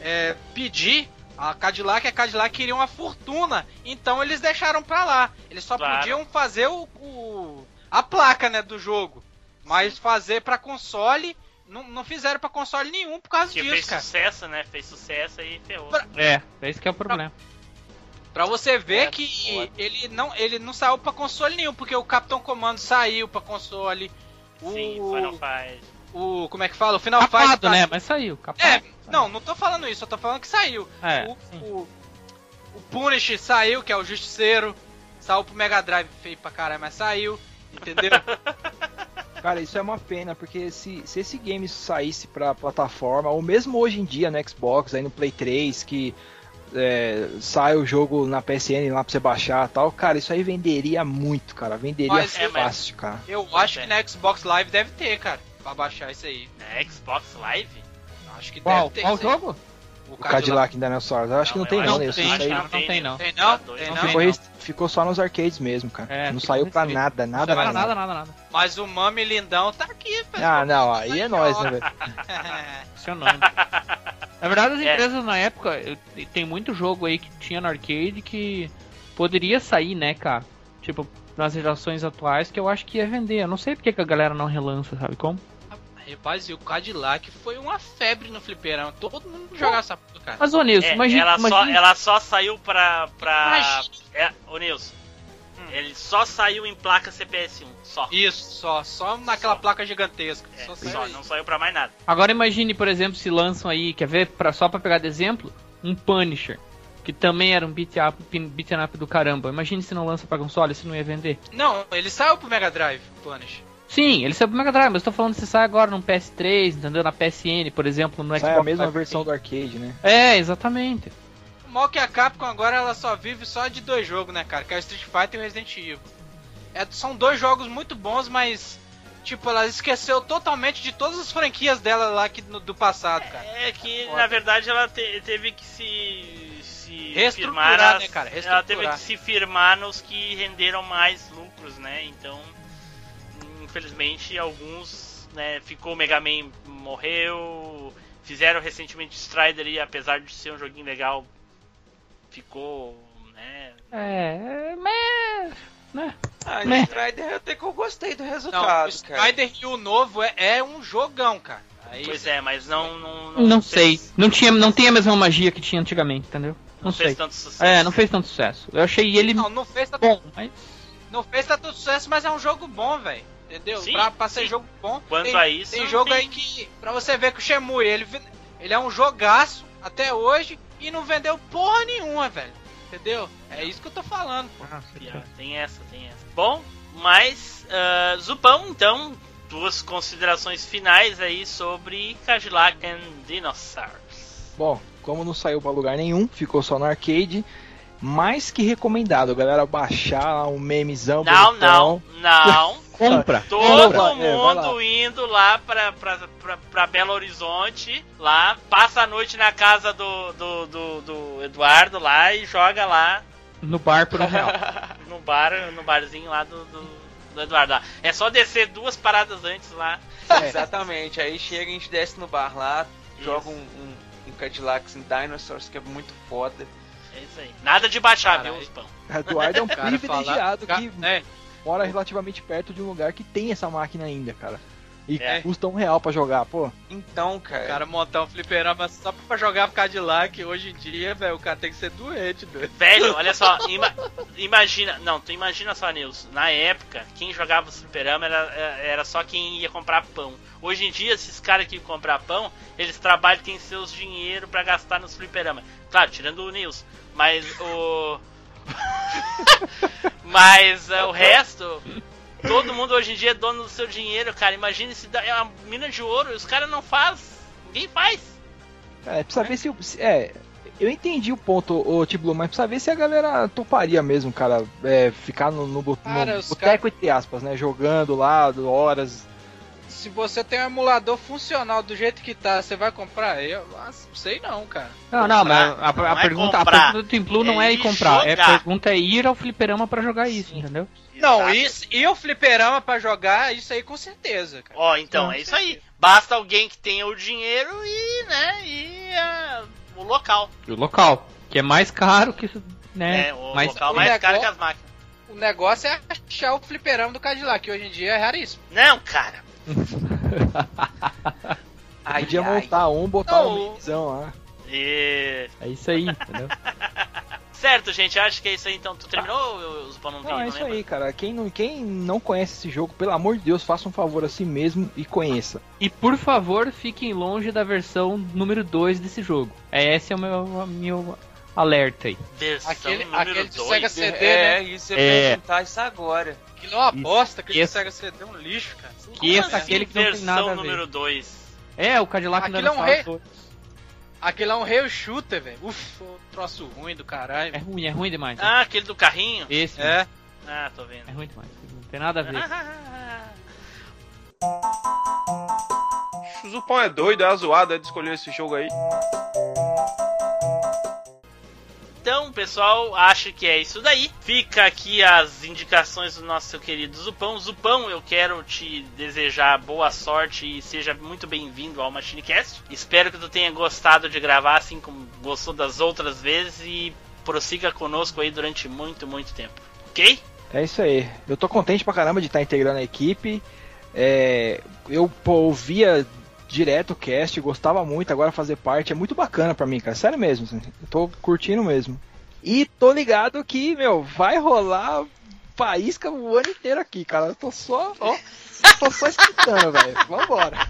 é, pedir a Cadillac, a Cadillac queria uma fortuna, então eles deixaram pra lá. Eles só Claro. podiam fazer o, o- a placa, né, do jogo, mas fazer pra console não, não fizeram pra console nenhum por causa Que disso, fez cara. sucesso, né? Fez sucesso e ferrou. Pra- É, é isso que é o problema. Pra você ver É, que ele não, ele não saiu pra console nenhum, porque o Capitão Comando saiu pra console. O, Sim, Final Fight. o como é que fala? O Final Fight Capado, tá- né? Mas saiu, capado. É, não, não tô falando isso, eu tô falando que saiu. É, o, o, o Punish saiu, que é o Justiceiro. Saiu pro Mega Drive feio pra caralho, mas saiu. Entendeu? Cara, isso é uma pena, porque se, se esse game saísse pra plataforma, ou mesmo hoje em dia no Xbox, aí no Play 3, que é, sai o jogo na PSN lá pra você baixar e tal, cara, isso aí venderia muito, cara. Venderia Mas é, fácil, cara. Eu acho é. que na Xbox Live deve ter, cara. Pra baixar isso aí. É, Xbox Live? Acho que Qual, deve ter. qual jogo? O Cadillac Dinosaurus. Eu acho que não eu tem acho não, tem, Isso aí acho não tem, não. Tem não? Tá. Tem Não não? tem ficou, só nos arcades mesmo, cara. É, não saiu pra restrito. nada, nada, Nada, nada. nada, nada, nada. Mas o Mami Lindão tá aqui, pessoal. Ah, não, aí é nóis, né, velho? Seu nome. Na verdade, as É. empresas na época, tem muito jogo aí que tinha no arcade que poderia sair, né, cara? Tipo, nas gerações atuais que eu acho que ia vender. Eu não sei porque que a galera não relança, sabe como? Rapaz, e o Cadillac foi uma febre no fliperama. Todo mundo jogava essa porra, cara. Mas, ô Nilson, É, imagina, ela, só, imagina- ela só saiu pra. pra é, ô Nilson, Hum. ele só saiu em placa CPS1. Só. Isso, só, só naquela Só. placa gigantesca. É, só só, saiu não isso. saiu pra mais nada. Agora imagine, por exemplo, se lançam aí, quer ver, pra, só pra pegar de exemplo, um Punisher. Que também era um beat up, beat up do caramba. Imagine se não lança pra console, se não ia vender. Não, ele saiu pro Mega Drive, o Punish. Sim, ele saiu pro Mega Drive, mas eu tô falando se sai agora no PS3, entendeu? Na PSN, por exemplo, no Xbox. Sai a mesma versão do arcade, né? É, exatamente. O mal que a Capcom agora ela só vive só de dois jogos, né, cara? Que é o Street Fighter e o Resident Evil. É, são dois jogos muito bons, mas. Tipo, ela esqueceu totalmente de todas as franquias dela lá que, no- do passado, cara. É que, Foda. na verdade, ela te- teve que se. se Reestruturar, firmar. as- né, cara? Ela teve que se firmar nos que renderam mais lucros, né? Então, infelizmente, alguns. Né, ficou o Mega Man morreu. Fizeram recentemente Strider e apesar de ser um joguinho legal, ficou. Né, É, mas. Né? Ah, Né? Strider até que eu gostei do Não, resultado, o cara. Spider e o novo é, é um jogão, cara. Aí, Pois é, mas não. Não, Não sei. fez- Não, tinha, não tem a mesma magia que tinha antigamente, entendeu? Não, Não sei. fez tanto sucesso. É, não fez tanto sucesso. Eu achei ele Não, não fez, tanto, bom, mas. não fez tanto sucesso, mas é um jogo bom, velho. Entendeu? Sim, pra, pra ser sim. jogo bom. Quanto tem, a isso, Tem jogo tem- aí que. Pra você ver que o Shemui, ele, ele é um jogaço até hoje e não vendeu porra nenhuma, velho. Entendeu? É isso que eu tô falando, pô. Pior, Tem essa, tem essa. Bom, mas ah, Zupão, então, duas considerações finais aí sobre Cadillac and Dinosaurs. Bom, como não saiu pra lugar nenhum, ficou só no arcade. Mais que recomendado, galera, baixar um memezão Não, bonitão. não, não. Compra. Todo Compra, é, mundo lá. indo lá pra, pra, pra, pra Belo Horizonte, lá, passa a noite na casa do, do, do, do Eduardo lá e joga lá No bar por um real. no bar, no barzinho lá do, do, do Eduardo. lá. É só descer duas paradas antes lá. Exatamente, aí chega, a gente desce no bar lá, Isso. joga um, um, um Cadillac em Dinosaurs, que é muito foda. É isso aí. Nada de baixar, Caralho. viu, Zupão? Eduardo é um Cara, privilegiado falar- que É, mora relativamente perto de um lugar que tem essa máquina ainda, cara. E É. custa um real pra jogar, pô. Então, cara, o cara montar um fliperama só pra jogar Cadillac hoje em dia, velho, o cara tem que ser doente, doido. Velho, olha só, ima- imagina, não, tu imagina só, Nilson, na época, quem jogava o fliperama era, era só quem ia comprar pão. Hoje em dia, esses caras que iam comprar pão, eles trabalham, têm seus dinheiro pra gastar nos fliperama. Claro, tirando o Nilson, mas o... mas é, o resto... Todo mundo hoje em dia é dono do seu dinheiro, cara. Imagina se dá- é uma mina de ouro e os caras não faz. Ninguém faz. É, precisa ver se, É, eu entendi o ponto, o Tiblu, mas precisa ver se a galera toparia mesmo, cara, é, ficar no, no, Cara, no boteco, entre aspas, né? Jogando lá, horas. Se você tem um emulador funcional do jeito que tá, você vai comprar? Eu ah, sei não, cara. Não, não, mas Comprar, a, a não é pergunta, a pergunta do Timplu não é é ir comprar, é a jogar. pergunta é ir ao fliperama pra jogar isso, entendeu? Não, Exato. isso, e o fliperama pra jogar, isso aí com certeza, cara. Ó, então, é isso aí. Basta alguém que tenha o dinheiro e, né, e ah, o local. E o local, que é mais caro que isso, né? É, o mais local o mais caro que as máquinas. O negócio é achar o fliperama do Cadillac, que hoje em dia é raríssimo. Não, cara. Podia montar um, botar Não, um mixão lá. E... É isso aí, entendeu? Certo, gente, acho que é isso aí. Então, tu terminou os pão não é isso lembro? aí, cara. Quem não, quem não conhece esse jogo, pelo amor de Deus, faça um favor a si mesmo e conheça. E por favor, fiquem longe da versão número 2 desse jogo. É, esse é o meu, a- meu alerta aí. Versão Aquele- número aquele de 2. Sega CD, é, né? isso é, É. perguntar isso agora. Aquilo é uma Isso. bosta, aquele Isso. Sega CD é um lixo, cara. Que esse aquele que não tem nada a ver. Versão número 2. É, o Cadillac Aquilo é um rei. dois. Aquele é um rail shooter, velho. Uf, o troço ruim do caralho. É ruim, é ruim demais. Ah, aquele do carrinho? Esse É. Ah, tô vendo. é ruim demais. Não tem nada a ver. O Zupão é doido, é zoado é de escolher esse jogo aí. Então, pessoal, acho que é isso daí. Fica aqui as indicações do nosso querido Zupão. Zupão, eu quero te desejar boa sorte e seja muito bem-vindo ao MachineCast. Espero que tu tenha gostado de gravar, assim como gostou das outras vezes, e prossiga conosco aí durante muito, muito tempo. Ok? É isso aí. Eu tô contente pra caramba de estar integrando a equipe. É, eu ouvia direto o cast, gostava muito, agora fazer parte é muito bacana pra mim, cara. Sério mesmo. assim. Tô curtindo mesmo. E tô ligado que, meu, vai rolar faísca o ano inteiro aqui, cara. Eu tô só, ó, tô só escutando, velho. Vambora.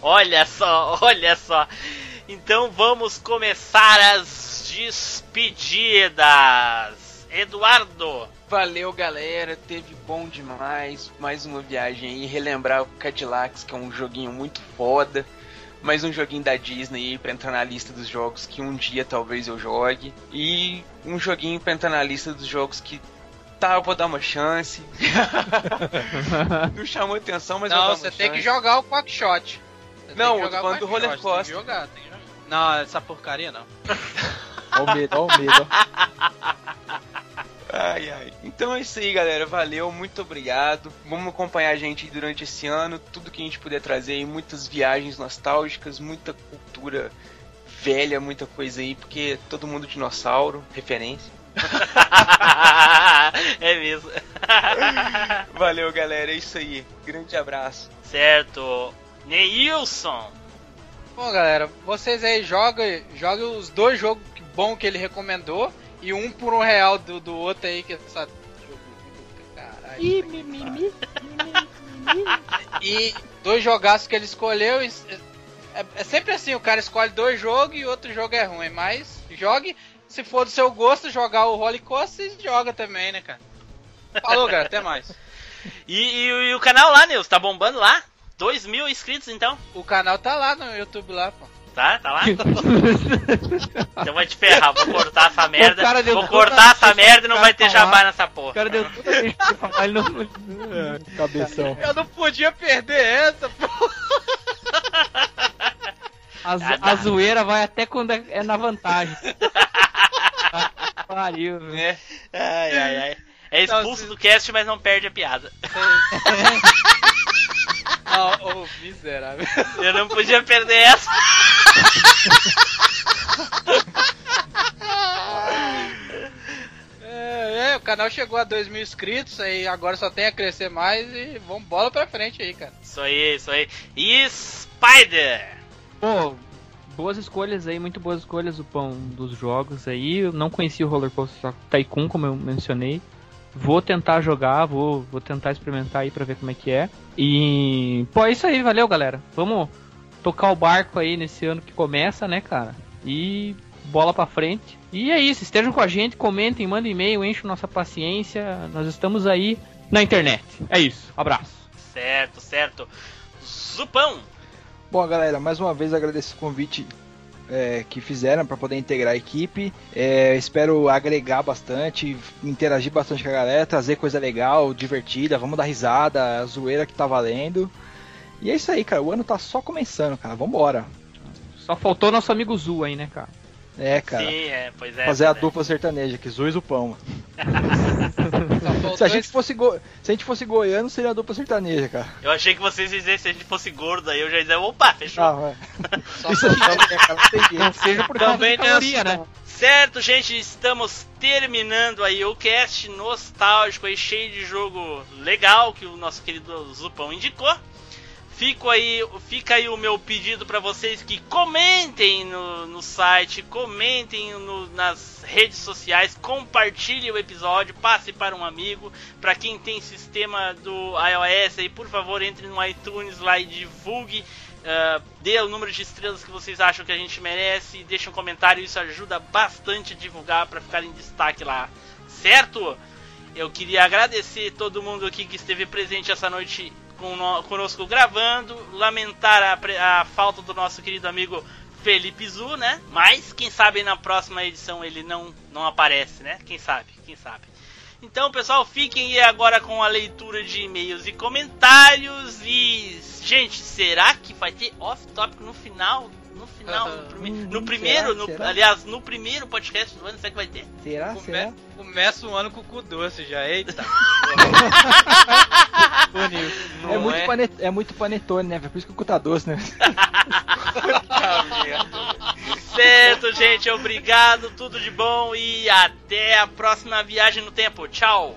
Olha só, olha só. Então vamos começar as despedidas. Eduardo. Valeu, galera. Teve bom demais. Mais uma viagem aí. Relembrar o Cadillacs, que é um joguinho muito foda. Mais um joguinho da Disney aí pra entrar na lista dos jogos que um dia talvez eu jogue. E um joguinho pra entrar na lista dos jogos que tá, eu vou dar uma chance. Não chamou atenção, mas vou não, você tem que jogar o Quackshot. Não, eu tô o falando do Roller tem que Coaster. jogar, tem que jogar. Não, essa porcaria não. Ó o medo, ó o medo. Ai, ai. Então é isso aí, galera. Valeu, muito obrigado. Vamos acompanhar a gente durante esse ano. Tudo que a gente puder trazer aí, muitas viagens nostálgicas, muita cultura velha, muita coisa aí, porque todo mundo dinossauro, referência. é mesmo. Valeu, galera. É isso aí. Grande abraço. certo. Neilson. Bom, galera, vocês aí jogam, jogam os dois jogos bons que ele recomendou e um por um real do, do outro aí que essa jogo do caralho. Ih, mimimi. E dois jogaços que ele escolheu. É, é sempre assim, o cara escolhe dois jogos e outro jogo é ruim, mas jogue. Se for do seu gosto jogar o Roller Coaster, joga também, né, cara? Falou, cara, até mais. E, e- e o canal lá, Neilson, tá bombando lá? 2 mil inscritos então? O canal tá lá no YouTube lá, pô. Tá? Tá lá? então vai te ferrar, vou cortar essa merda. Vou cortar a essa merda e o não vai ter falar. jabá nessa O porra. cara deu toda vez ele não... Cabeção. Eu não podia perder essa, pô. A, zo- Ah, a dá. zoeira vai até quando é, é na vantagem. Pariu, velho. Né? Ai, ai, ai. É expulso do cast, mas não perde a piada. Ô, miserável. Eu não podia perder essa. É, é, o canal chegou a 2 mil inscritos, aí agora só tem a crescer mais e vamos bola pra frente aí, cara. Isso aí, isso aí. E Spider. Pô, boas escolhas aí, muito boas escolhas o pão dos jogos aí. Eu não conhecia o Roller Coaster Tycoon, como eu mencionei. Vou tentar jogar, vou, vou tentar experimentar aí pra ver como é que é. E, pô, é isso aí, valeu, galera. Vamos tocar o barco aí nesse ano que começa, né, cara? E bola pra frente. E é isso, estejam com a gente, comentem, mandem e-mail, enchem nossa paciência. Nós estamos aí na internet. É isso, abraço. Certo, certo. Zupão. Bom, galera, mais uma vez agradeço o convite é, que fizeram para poder integrar a equipe. É, espero agregar bastante, interagir bastante com a galera, trazer coisa legal, divertida, vamos dar risada, a zoeira que tá valendo. E é isso aí, cara. O ano tá só começando, cara. Vambora. Só faltou nosso amigo Zu aí, né, cara? É, cara. Sim, é, pois é. Fazer a pois é. dupla sertaneja, que Zuiz o pão. Se a gente fosse, go... se a gente fosse goiano, seria a dupla sertaneja, cara. Eu achei que vocês diziam se a gente fosse gordo, aí eu já ia dizer, opa, fechou. Ah, vai. só Isso cara. Não seja por causa Também de tem caloria, essa- né? Certo, gente, estamos terminando aí o cast nostálgico aí, cheio de jogo legal que o nosso querido Zupão indicou. Fico aí, fica aí o meu pedido para vocês que comentem no, no site, comentem no- nas redes sociais, compartilhem o episódio, passe para um amigo. Para quem tem sistema do iOS aí, por favor, entre no iTunes lá e divulgue. ah, dê o número de estrelas que vocês acham que a gente merece, deixe um comentário, isso ajuda bastante a divulgar para ficar em destaque lá, certo? Eu queria agradecer todo mundo aqui que esteve presente essa noite conosco gravando, lamentar a, a falta do nosso querido amigo Felipe Zu, né? Mas quem sabe na próxima edição ele não não aparece, né? Quem sabe? Quem sabe? Então, pessoal, fiquem aí agora com a leitura de e-mails e comentários e gente, será que vai ter off topic no final? No final, no, prime- Hum, no primeiro, será? no- Será? aliás, no primeiro podcast do ano, será que vai ter? Será? Será? Come- Começa o ano com o cu doce já, eita. É muito, pane- é muito panetone, né? Por isso que o cu tá doce, né? Certo, gente, obrigado, tudo de bom e até a próxima viagem no tempo. Tchau.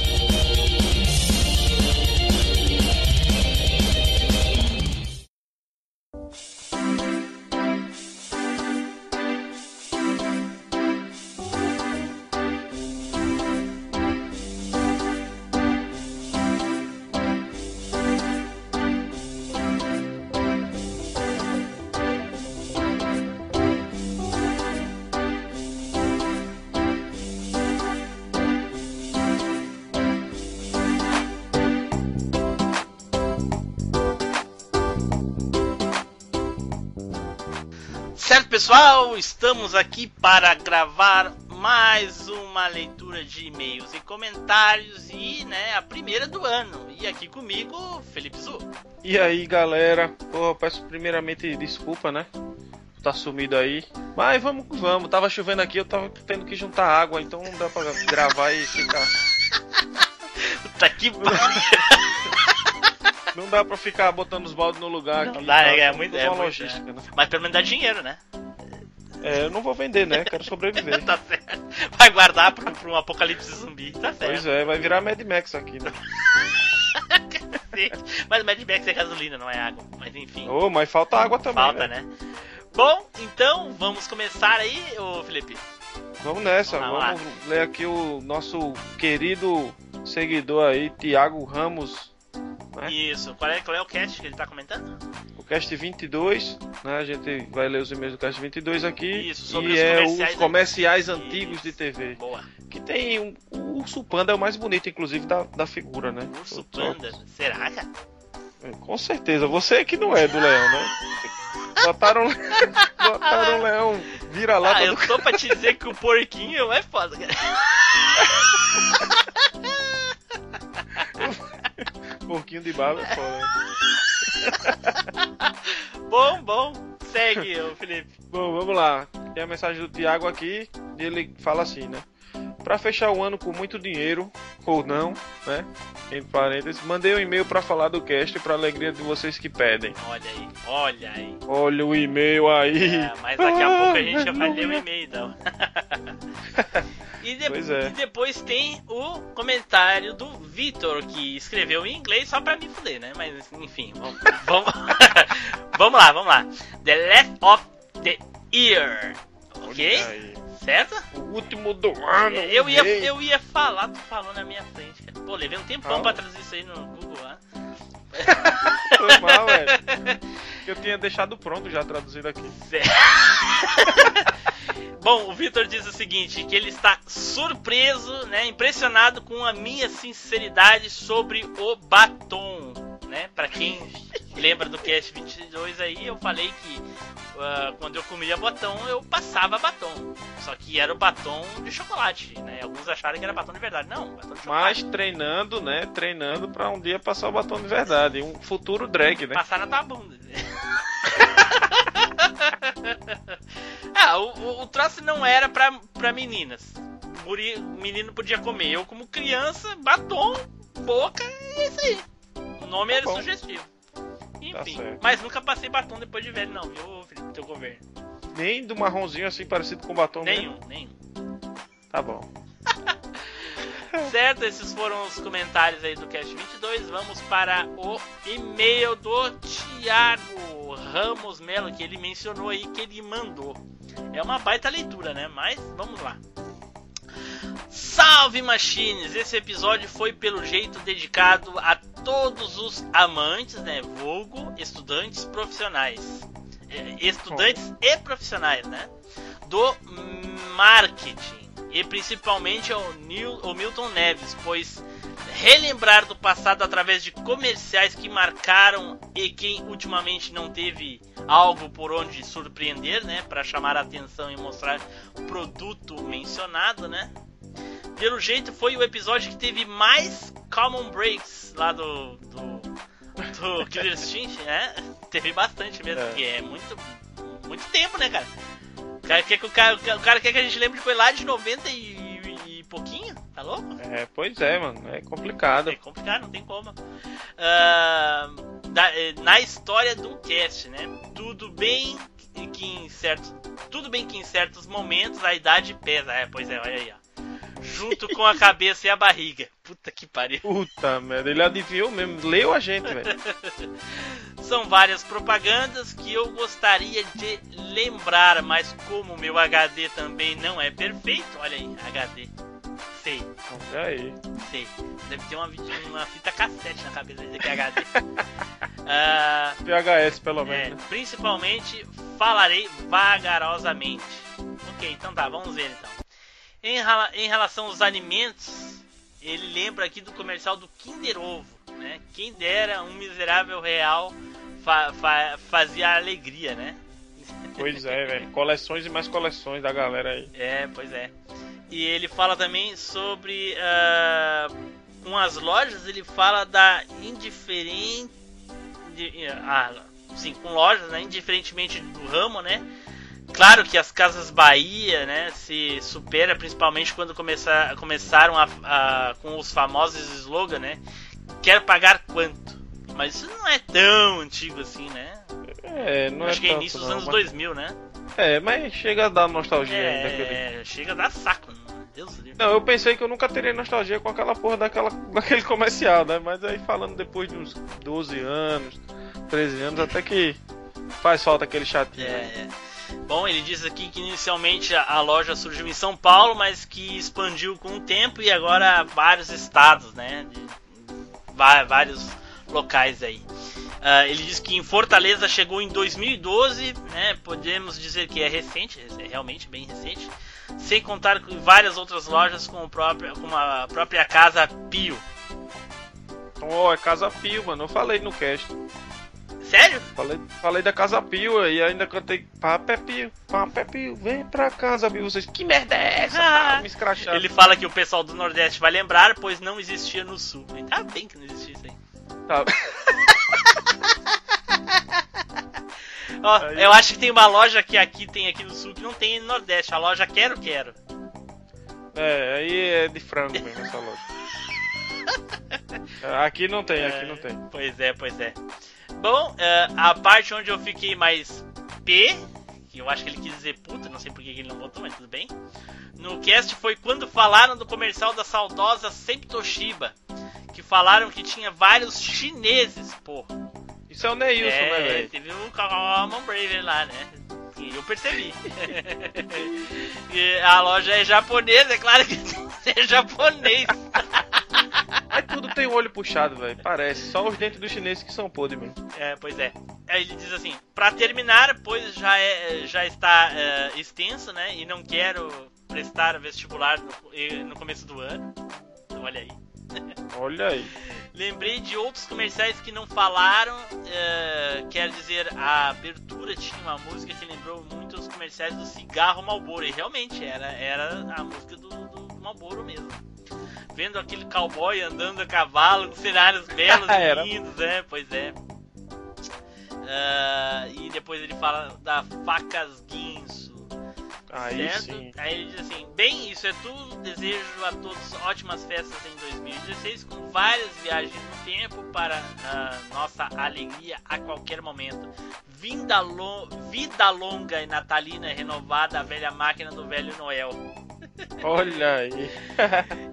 estamos aqui para gravar mais uma leitura de e-mails e comentários e, né, a primeira do ano. E aqui comigo, Felipe Zu. E aí, galera? Pô, eu peço primeiramente desculpa, né? Tá sumido aí. Mas vamos que vamos. Tava chovendo aqui, eu tava tendo que juntar água, então não dá pra gravar e ficar. Puta que pariu. Não dá pra ficar botando os baldes no lugar Não aqui. dá, tá? é, é muito- é logística, né? Mas pelo menos dá dinheiro, né? É, eu não vou vender, né? Quero sobreviver. tá certo. Vai guardar pro, pro um apocalipse zumbi. Tá certo. pois é, vai virar Mad Max aqui, né? Mas Mad Max é gasolina, não é água. Mas enfim. Ô, mas falta água também. Falta, né? Bom, então vamos começar aí, ô Felipe. Vamos nessa, Vamos lá, vamos ler aqui o nosso querido seguidor aí, Tiago Ramos, né? Isso, qual é, qual é o cast que ele tá comentando? o cast 22, né? A gente vai ler os e-mails do cast 22 aqui. Isso, sobre e os é comerciais os comerciais antigos. antigos de TV. Boa. Que tem um, o Urso Panda é o mais bonito, inclusive, da, da figura, né? Urso Só- Panda. Será, cara? É, Com certeza, você que não é do leão, né? Botaram, botaram um leão vira lá Ah, eu tô pra te dizer que o porquinho é foda, cara. um pouquinho de barba é foda. né? Bom, bom. Segue, Felipe. Bom, vamos lá. Tem a mensagem do Thiago aqui, e ele fala assim, né? Pra fechar o ano com muito dinheiro, ou não, né? Em parênteses, mandei um e-mail pra falar do cast pra alegria de vocês que pedem. Olha aí, olha aí. Olha o e-mail aí. É, mas daqui a pouco a gente já vai ler o e-mail, então. E, de- Pois é. e depois tem o comentário do Vitor, que escreveu em inglês só pra me fuder, né? Mas enfim, vamos, vamos, vamos lá, vamos lá. The Last of the Year. Ok? Certo? O último do ano. Eu ia, eu ia falar, tu falou na minha frente, cara. Pô, levei um tempão Ah. pra traduzir isso aí no Google lá. Foi mal, velho. Eu tinha deixado pronto já traduzido aqui. Bom, o Vitor diz o seguinte, que ele está surpreso, né, impressionado com a minha sinceridade sobre o batom, né? Para quem lembra do cast 22 aí, eu falei que ah, quando eu comia batom, eu passava batom. Só que era o batom de chocolate, né? Alguns acharam que era batom de verdade. Não, batom de chocolate. Mas treinando, né? Treinando pra um dia passar o batom de verdade. Um futuro drag, né? Passar na tua bunda. ah, o, o, o troço não era pra, pra meninas. Menino podia comer. Eu, como criança, batom, boca, e é isso aí. O nome era bom. sugestivo. Enfim, certo. mas nunca passei batom depois de velho, não, viu, Felipe, teu governo? Nem do marronzinho assim parecido com batom Nenhum, mesmo. nenhum. Tá bom. Certo, esses foram os comentários aí do Cast 22. Vamos para o e-mail do Thiago Ramos Melo, que ele mencionou aí que ele mandou. É uma baita leitura, né? Mas vamos lá. Salve Machines! Esse episódio foi pelo jeito dedicado a todos os amantes, né? Vulgo, estudantes profissionais. É, Estudantes e profissionais, né? Do marketing. E principalmente ao, Nil, ao Milton Neves, pois relembrar do passado através de comerciais que marcaram e quem ultimamente não teve algo por onde surpreender, né, para chamar a atenção e mostrar o produto mencionado, né? Pelo jeito foi o episódio que teve mais common breaks lá do do, do Killer Instinct, né? Teve bastante mesmo, É. porque é muito muito tempo, né, cara? O cara quer que o cara, o cara quer que a gente lembre que foi lá de 90 e, e pouquinho, tá louco? É, pois é, mano. É complicado. É complicado, não tem como. Ah, da- eh, na história do cast, né? Tudo bem que em certos, tudo bem que em certos momentos a idade pesa. É, pois é, olha aí, ó. Junto com a cabeça e a barriga. Puta que pariu. Puta merda, ele adivinhou mesmo. Leu a gente, velho. São várias propagandas que eu gostaria de lembrar, mas como meu HD também não é perfeito, olha aí, HD. Sei, Olha aí. sei. Deve ter uma, uma fita cassete na cabeça dele que é HD. Ah, PHS, pelo é, menos. né? principalmente falarei vagarosamente. Ok, então tá, vamos ver então. Em, em relação aos alimentos, ele lembra aqui do comercial do Kinder Ovo, né? Quem dera um miserável real fa- fa- fazia alegria, né? Pois é, velho. Coleções e mais coleções da galera aí. É, pois é. E ele fala também sobre ah, com as lojas, ele fala da indiferente. de- ah, sim, com lojas, né? Indiferentemente do ramo, né? Claro que as casas Bahia, né, se supera principalmente quando começar, começaram a, a- com os famosos slogans, né? Quer pagar quanto? Mas isso não é tão antigo assim, né? É, não Acho é que é início dos anos mas- 2000, né? É, mas chega a dar nostalgia ainda. É, chega a dar saco. Deus do livre. Não, eu pensei que eu nunca teria nostalgia com aquela porra daquela, daquele comercial, né? Mas aí falando depois de uns 12 anos, 13 anos, até que faz falta aquele chatinho. É, né? é. Bom, ele diz aqui que inicialmente a, loja surgiu em São Paulo, mas que expandiu com o tempo e agora vários estados, né? Vários locais aí. Ah, ele diz que em Fortaleza chegou em 2012, né? Podemos dizer que é recente, é realmente bem recente. Sem contar com várias outras lojas com, próprio, com a própria casa Pio. Oh, é Casa Pio, mano. Eu falei no cast. Sério? Falei, falei da Casa Pio e ainda cantei Papé Pio, Papé Pio, vem pra casa, Pio. Vocês, que merda é essa? Ah, Tá, me escracharam. Ele fala que o pessoal do Nordeste vai lembrar, pois não existia no Sul. Tá bem que não existia isso aí. Tá. Ó, Aí- eu acho que tem uma loja que aqui tem aqui no sul que não tem no Nordeste. A loja Quero Quero. É, aí é de frango mesmo essa loja. É, Aqui não tem, aqui não tem. Pois é, pois é. Bom, é, a parte onde eu fiquei mais P, que eu acho que ele quis dizer puta, não sei por que ele não botou, mas tudo bem. No cast foi quando falaram do comercial da saudosa Sempre Toshiba. Que falaram que tinha vários chineses, pô. Isso é o Neilson, né, É, velho? teve o Common Brave lá, né? Eu percebi. e a loja é japonesa, é claro que é japonês. Mas tudo tem o olho puxado, velho. Parece. Só os dentes dos chineses que são podres mesmo. É, pois é. Aí ele diz assim: pra terminar, pois já, é, já está é, extenso, né? E não quero prestar vestibular no, no começo do ano. Então, olha aí. Olha aí. Lembrei de outros comerciais que não falaram. é, quer dizer, a abertura tinha uma música que lembrou muito os comerciais do cigarro Malboro. E realmente era, era a música do, do Malboro mesmo. Vendo aquele cowboy andando a cavalo com cenários belos e lindos, né? Pois é. Ah, e depois ele fala da facas guinso. Aí certo? sim. Aí ele diz assim: Bem, isso é tudo. Desejo a todos ótimas festas em 2016, com várias viagens no tempo para a nossa alegria a qualquer momento. Vinda lo- vida longa e natalina renovada, a velha máquina do velho Noel. Olha aí.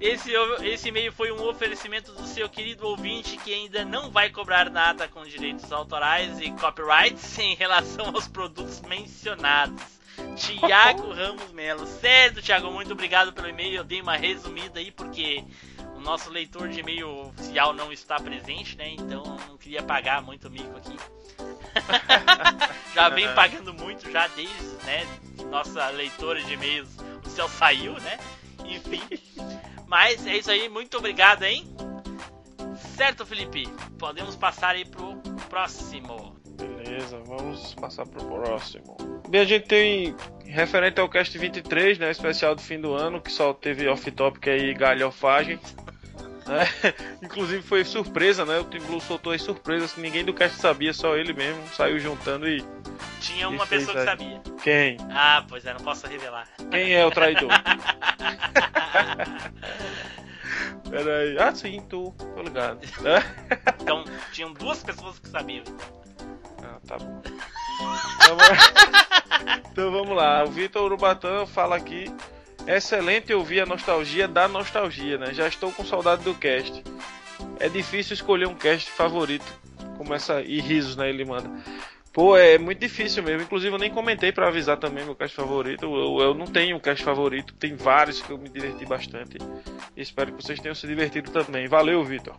Esse, esse e-mail foi um oferecimento do seu querido ouvinte que ainda não vai cobrar nada com direitos autorais e copyrights em relação aos produtos mencionados. Tiago Ramos Melo. Certo, Tiago, muito obrigado pelo e-mail. Eu dei uma resumida aí porque o nosso leitor de e-mail oficial não está presente, né? Então não queria pagar muito mico aqui. já vem pagando muito já desde, né? Nossa leitora de e-mails, céu saiu, né? Enfim. Mas é isso aí, muito obrigado, hein? Certo, Felipe? Podemos passar aí pro próximo. Beleza, vamos passar pro próximo. Bem, a gente tem referente ao cast 23, né, especial do fim do ano, que só teve off-topic aí galhofagem. Né? Inclusive foi surpresa, né? O Tim Blue soltou as surpresas que ninguém do cast sabia, só ele mesmo saiu juntando e Tinha E uma fez pessoa que aí. sabia. quem? Ah, pois é, não posso revelar. Quem é o traidor? Pera aí. Ah, sim, tu. Tô ligado. Então, tinham duas pessoas que sabiam. Ah, tá bom. Então, então vamos lá. O Vitor Urubatã fala aqui. Excelente ouvir a nostalgia da nostalgia, né? Já estou com saudade do cast. É difícil escolher um cast favorito. Como essa. E risos, né? Ele manda. Pô, é muito difícil mesmo. Inclusive, eu nem comentei pra avisar também meu cast favorito. Eu, eu não tenho um cast favorito. Tem vários que eu me diverti bastante. Espero que vocês tenham se divertido também. Valeu, Vitor.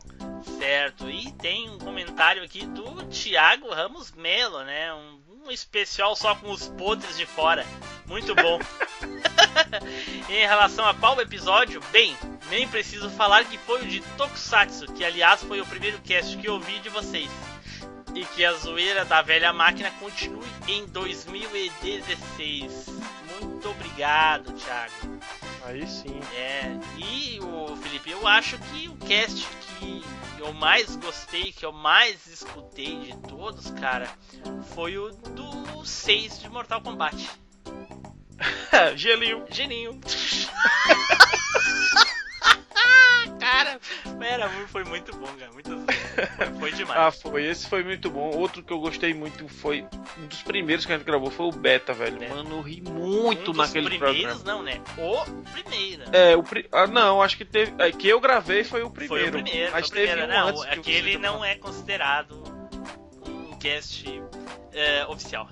Certo, e tem um comentário aqui do Thiago Ramos Melo, né? Um, um especial só com os podres de fora. Muito bom. em relação a qual episódio, bem, nem preciso falar que foi o de Tokusatsu, que aliás foi o primeiro cast que eu ouvi de vocês. E que a zoeira da velha máquina continue em 2016. Muito obrigado, Thiago. Aí sim. É, e o Felipe, eu acho que o cast que eu mais gostei, que eu mais escutei de todos, cara, foi o do 6 de Mortal Kombat. Gelinho. Geninho. Cara, Eramur foi muito bom, cara. Muito foi, foi demais. Ah, foi. Esse foi muito bom. Outro que eu gostei muito foi. Um dos primeiros que a gente gravou foi o Beta, velho. Beta. Mano, eu ri um muito dos naquele primeiros, programa. não, né? O primeiro. É, o pri... ah, não, acho que teve. É, que eu gravei foi o primeiro. Foi o primeiro, mas o teve primeiro. um não, que aquele não é considerado um cast é, oficial.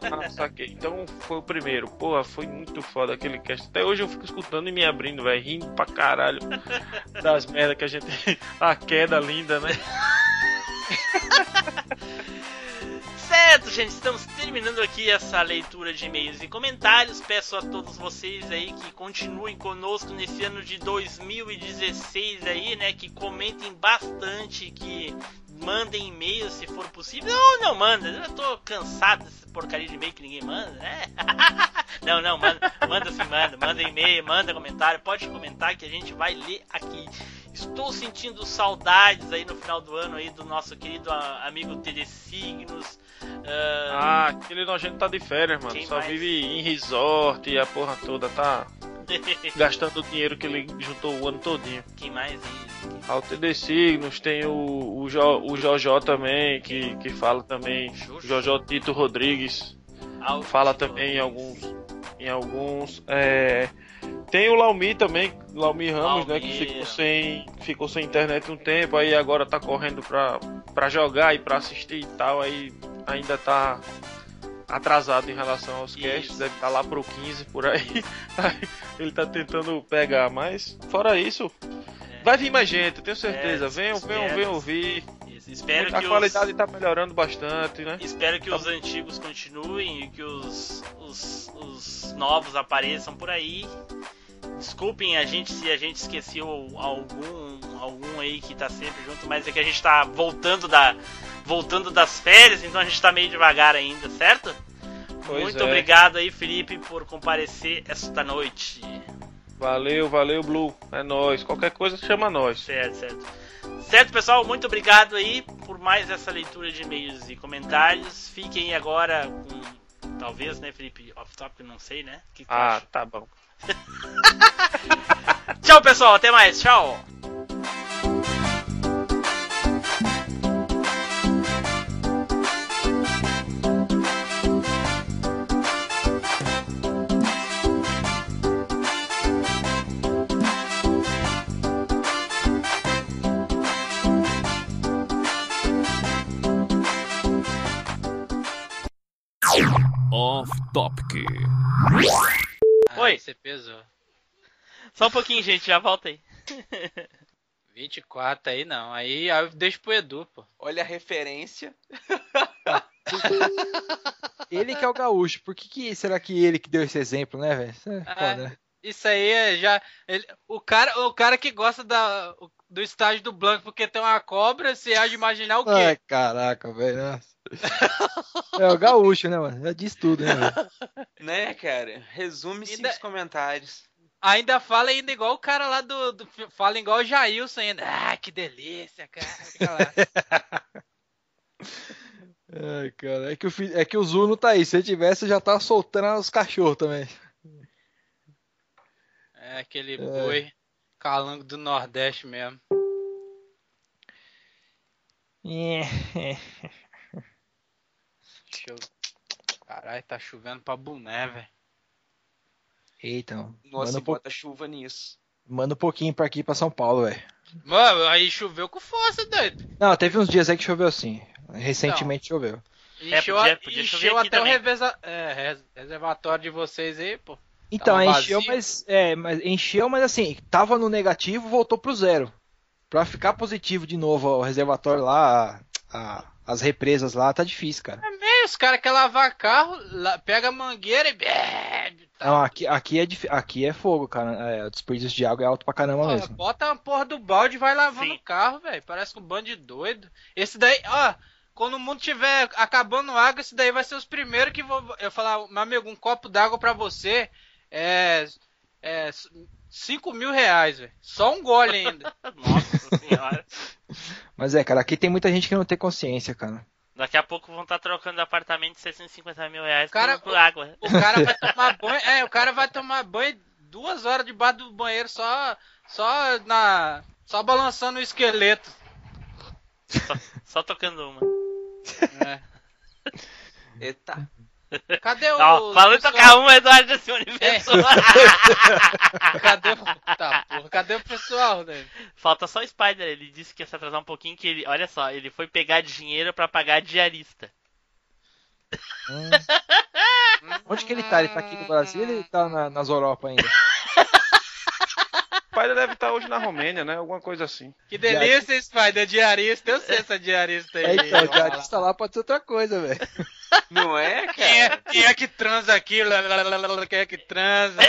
Ah, saquei. Então foi o primeiro. Porra, foi muito foda aquele cast. Até hoje eu fico escutando e me abrindo, velho. Rindo pra caralho das merdas que a gente. A queda linda, né? Certo, gente, estamos terminando aqui essa leitura de e-mails e comentários. Peço a todos vocês aí que continuem conosco nesse ano de 2016 aí, né? Que comentem bastante, que mandem e-mails se for possível. Não, não manda. Eu tô cansado dessa porcaria de e-mail que ninguém manda, né? não, não, manda, manda sim, manda. Manda e-mail, manda comentário. Pode comentar que a gente vai ler aqui. Estou sentindo saudades aí no final do ano aí do nosso querido amigo TD Signos. Ah, aquele nojento tá de férias, mano. Quem Só mais? vive em resort e a porra toda tá gastando o dinheiro que ele juntou o ano todinho. Quem mais aí? Ao TD Signos tem o, o, jo, o Jojó também, que, que fala também. Jojó Tito Rodrigues. Fala também em alguns. Em alguns. É, tem o Laumi também, Laumi Ramos, né? Que ficou sem, ficou sem internet um tempo, aí agora tá correndo pra, pra jogar e pra assistir e tal, aí ainda tá atrasado em relação aos Isso. casts, deve estar lá pro 15 por aí. Ele tá tentando pegar, mas fora isso, vai vir mais gente, eu tenho certeza. É, venham, venham, venham ouvir. Espero a que qualidade os... tá melhorando bastante, né? Espero que Tá os antigos continuem e que os, os, os novos apareçam por aí. Desculpem a gente se a gente esqueceu algum algum aí que tá sempre junto, mas é que a gente tá voltando da voltando das férias, então a gente tá meio devagar ainda, certo? Pois Muito é. obrigado aí, Felipe, por comparecer esta noite. Valeu, valeu, Blue. É nóis. Qualquer coisa chama nós. Certo, certo. Certo, pessoal, muito obrigado aí por mais essa leitura de e-mails e comentários. Fiquem agora com talvez, né, Felipe, off topic, não sei, né? Que que Ah, tá bom. Tchau, pessoal, até mais. Tchau. Ah, Oi. Você pesou. Só um pouquinho, gente, já volta aí. 24 aí não. Aí, eu deixo pro Edu, pô. Olha a referência. Ele que é o gaúcho, por que, que será que ele que deu esse exemplo, né, velho? Isso é Ah, né? Isso aí é já. ele- o, cara, o cara que gosta da, do estágio do Blanco porque tem uma cobra, você há de imaginar o quê? Ai, caraca, velho. É o gaúcho, né, mano? Já diz tudo, né, velho? Né, cara? Resume Ainda- cinco comentários. Ainda fala ainda igual o cara lá do. do- fala igual o Jailson ainda. Ah, que delícia, cara. Fica lá. Ai, cara. É que, o, é que o Zu não tá aí. Se ele tivesse, já tava soltando os cachorros também. É aquele boi calango do Nordeste mesmo. Deixa eu... Caralho, tá chovendo pra boné, velho. Eita, mano. Nossa, manda, um po- bota chuva nisso. manda um pouquinho pra aqui, pra São Paulo, velho. Mano, aí choveu com força, doido. Não, teve uns dias aí que choveu assim. Recentemente choveu. Encheu, podia- a- podia chover encheu até o revesa- é, res- reservatório de vocês aí, pô. Então, Tava encheu, vazio. mas. É, mas encheu, mas assim, tava no negativo, voltou pro zero. Pra ficar positivo de novo o reservatório lá, a- a- as represas lá, tá difícil, cara. É, os caras querem lavar carro, pega a mangueira e bebe. Tá. Não, aqui, aqui, é, aqui é fogo, cara. É, o desperdício de água é alto pra caramba Pô, mesmo. bota a porra do balde e vai lavando Sim. o carro, velho. Parece um bando de doido. Esse daí, ó, quando o mundo tiver acabando água, esse daí vai ser os primeiros que vou. Eu falar, meu amigo, um copo d'água pra você é. É. 5 mil reais, velho. Só um gole ainda. Nossa senhora. Mas é, cara, aqui tem muita gente que não tem consciência, cara. Daqui a pouco vão estar trocando apartamento de 650 mil reais Cara, por, por água. O cara vai tomar banho. É, o cara vai tomar banho duas horas debaixo do banheiro só, só na, só balançando o esqueleto. Só, só tocando uma. É. Eita. Cadê o. Ó, falando em pessoal? tocar uma, Eduardo desse universo. Cadê o. Tá, porra, cadê o pessoal, né? Falta só o Spider, ele disse que ia se atrasar um pouquinho, que ele, olha só, ele foi pegar dinheiro pra pagar diarista. Hum. Onde que ele tá? Ele tá aqui no Brasil ou ele tá na, nas Europa ainda? O pai deve estar hoje na Romênia, né? Alguma coisa assim. Que delícia, Spider, diarista. Eu sei essa diarista aí. É, então, diarista lá pode ser outra coisa, velho. Não é, Quem é, cara? quem é que transa aqui? Quem é que transa?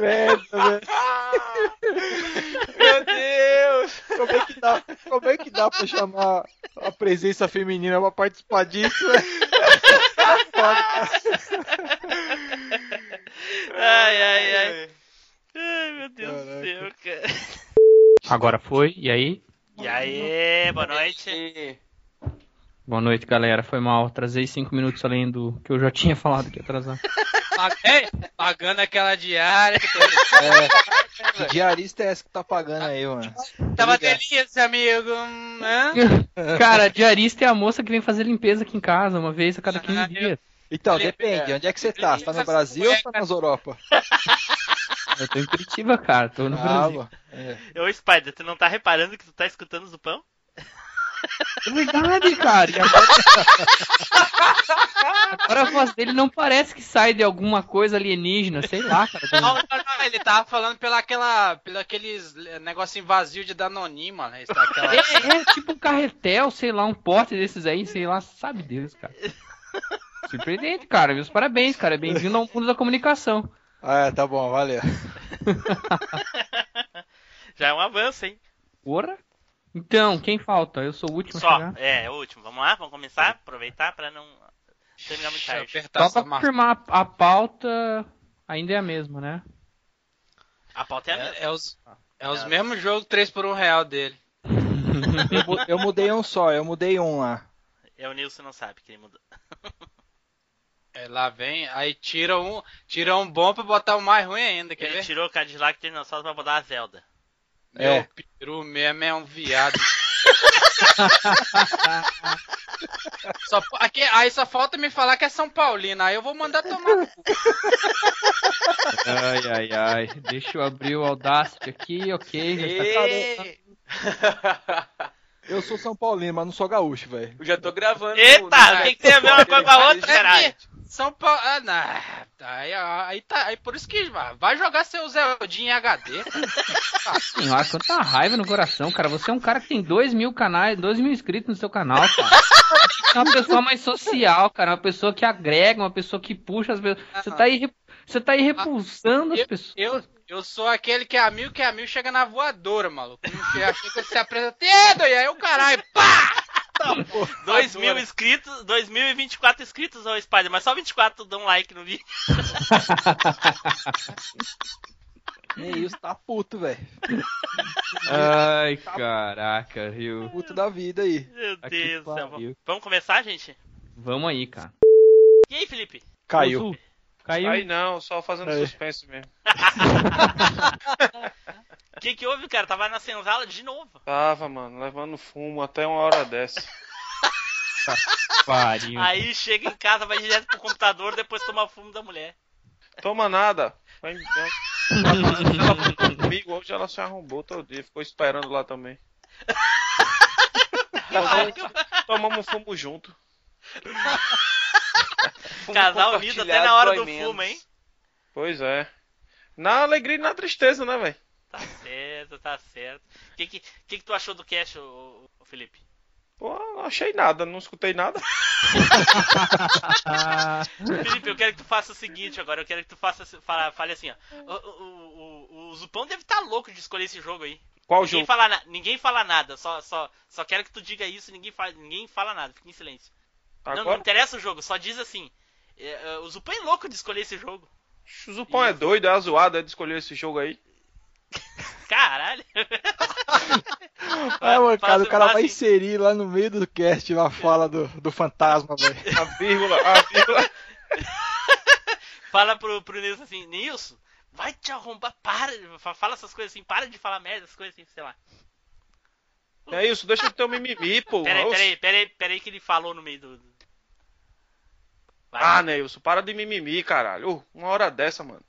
Merda, velho. Meu Deus! Como é que dá, como é que dá pra chamar a presença feminina pra participar disso, velho? Ai, ai, ai. Ai, meu Deus do céu, cara. Agora foi, e aí? E aí, boa noite. Boa noite, galera. Foi mal. Atrasei cinco minutos além do que eu já tinha falado que ia atrasar. Pagando aquela diária. É, que diarista é essa que tá pagando aí, mano? Tava delícia, amigo. Hum, hã? Cara, diarista é a moça que vem fazer limpeza aqui em casa uma vez a cada 15 Ah, dias. Então, depende. Onde é que você tá? Você tá no Brasil ou tá nas Europa? Eu tô em Curitiba, cara. Tô no Ah, Brasil. É. Ô, Spider, tu não tá reparando que tu tá escutando o Zupão? É verdade, cara. Agora... agora a voz dele não parece que sai de alguma coisa alienígena, sei lá, cara. Não, não, não, ele tava falando pela aquela, pela aqueles negocinho vazio de. Esse tá aquela- É, é tipo um carretel, sei lá, um pote desses aí, sei lá, sabe Deus, cara. Surpreendente, cara. Meus parabéns, cara. Bem-vindo ao mundo da comunicação. Ah, tá bom, valeu. Já é um avanço, hein? Porra. Então, quem falta? Eu sou o último a Só, chegar. é, é o último. Vamos lá, vamos começar? Aproveitar pra não terminar muito tarde. Só pra confirmar, a a pauta ainda é a mesma, né? A pauta é a mesma. É, é os, é os mesmos jogos 3 por 1 real dele. Eu, mu- eu mudei um só, eu mudei um lá. É o Nilson não sabe que ele mudou. É, lá vem, aí tira um, tira um bom pra botar o mais ruim ainda, quer Ele ver? tirou o Cadillac Dinossauro pra botar a Zelda. Meu É. peru mesmo é um viado. Só, aqui, aí só falta me falar que é São Paulino, aí eu vou mandar tomar. Ai, ai, ai. Deixa eu abrir o Audacity aqui, ok. Eu sou São Paulino, mas não sou gaúcho, velho. Eu já tô gravando. Eita, o que, que tem a ver uma coisa com a outra, caralho? São Paulo. Ah, não. Aí, aí tá. Aí por isso que vai- jogar seu Zeldinho em HD. cara. Senhora, quanta raiva no coração, cara. Você é um cara que tem dois mil canais, dois mil inscritos no seu canal, cara. Você é uma pessoa mais social, cara. Uma pessoa que agrega, uma pessoa que puxa as pessoas. Você tá aí, você tá aí repulsando as pessoas. Eu, eu sou aquele que é amigo, que é amigo, chega na voadora, maluco. Achei que você apresenta. Dedo, e aí o caralho, pá! 2 mil inscritos, 2024 inscritos ao Spider, mas só 24 dão like no vídeo. É isso, tá puto, velho. Ai, caraca, viu? Puto da vida aí. Meu Aqui Deus do céu. Vamos começar, gente? Vamos aí, cara. E aí, Felipe? Caiu. Azul. Caiu. Aí não, só fazendo Aí. suspense mesmo. O que, que houve, cara? Tava na senzala de novo. Tava, mano, levando fumo até uma hora dessa. Pariu. Aí chega em casa, vai direto pro computador, depois toma fumo da mulher. Toma nada. Vai embora. Ela foi comigo, hoje ela se arrombou todo dia, ficou esperando lá também. Tomamos fumo junto. Fumo Casal unido até na hora do menos. fumo, hein? Pois é. Na alegria e na tristeza, né, velho? Tá certo, tá certo. O que, que, que, que tu achou do cast, ô, ô, Felipe? Pô, não achei nada, não escutei nada. Felipe, eu quero que tu faça o seguinte agora. Eu quero que tu faça, fala, fale assim, ó. O, o, o, o Zupão deve estar louco de escolher esse jogo aí. Qual Ninguém jogo? fala, na- ninguém fala nada, só, só, só quero que tu diga isso, ninguém fala, ninguém fala nada, fica em silêncio. Não, não Agora? interessa o jogo, só diz assim. É, é, o Zupão é louco de escolher esse jogo. O Zupão é doido, é zoado é de escolher esse jogo aí. Caralho. Ah, mano, cara, o cara vai assim. inserir lá no meio do cast lá a fala do, do fantasma, velho. A vírgula, a vírgula. Fala pro, pro Nilson assim, Nilson, vai te arrombar, para, fa- fala essas coisas assim, para de falar merda, essas coisas assim, sei lá. É isso, deixa de ter um mimimi, pô. Peraí, peraí, peraí, peraí que ele falou no meio do... Vai. Ah, Neilson, para de mimimi, caralho. Ô, uma hora dessa, mano.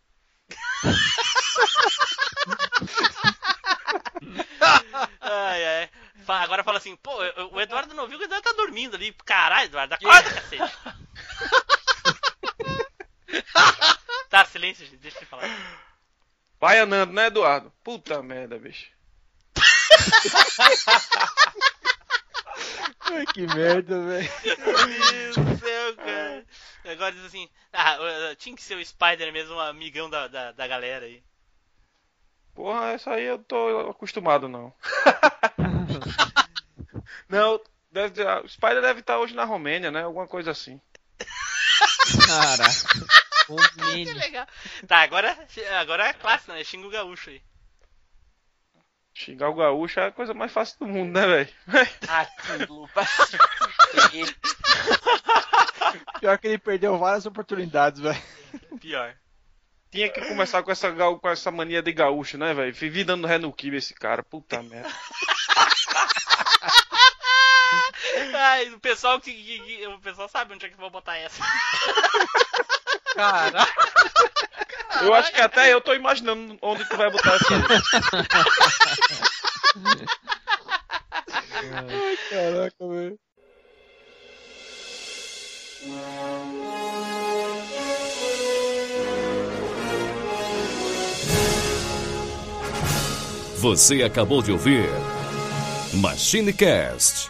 Ai, ai. Agora fala assim, pô, o Eduardo não viu que o Eduardo tá dormindo ali. Caralho, Eduardo, acorda, cacete. tá, silêncio, gente, deixa eu falar. Vai andando, né, Eduardo? Puta merda, bicho. Ai, que merda, velho. Meu Deus do céu, cara. Agora diz assim, ah, tinha que ser o Spider mesmo, um amigão da, da, da galera aí. Porra, essa aí eu tô acostumado, não. não, deve, o Spider deve estar hoje na Romênia, né? Alguma coisa assim. Caraca. Que Romênia. legal. Tá, agora, agora é clássico, né? Xinga o gaúcho aí. Xingar o gaúcho é a coisa mais fácil do mundo, né, velho? Aquilo. Pior que ele perdeu várias oportunidades, velho. Pior. Tinha que começar com essa, com essa mania de gaúcho, né, velho? Vivi dando ré no kibe esse cara. Puta merda. Ai, o pessoal que, que- que- O pessoal sabe onde é que eu vou botar essa. Caraca. Eu acho que até eu tô imaginando onde tu vai botar essa. Caraca, velho. Você acabou de ouvir MachineCast.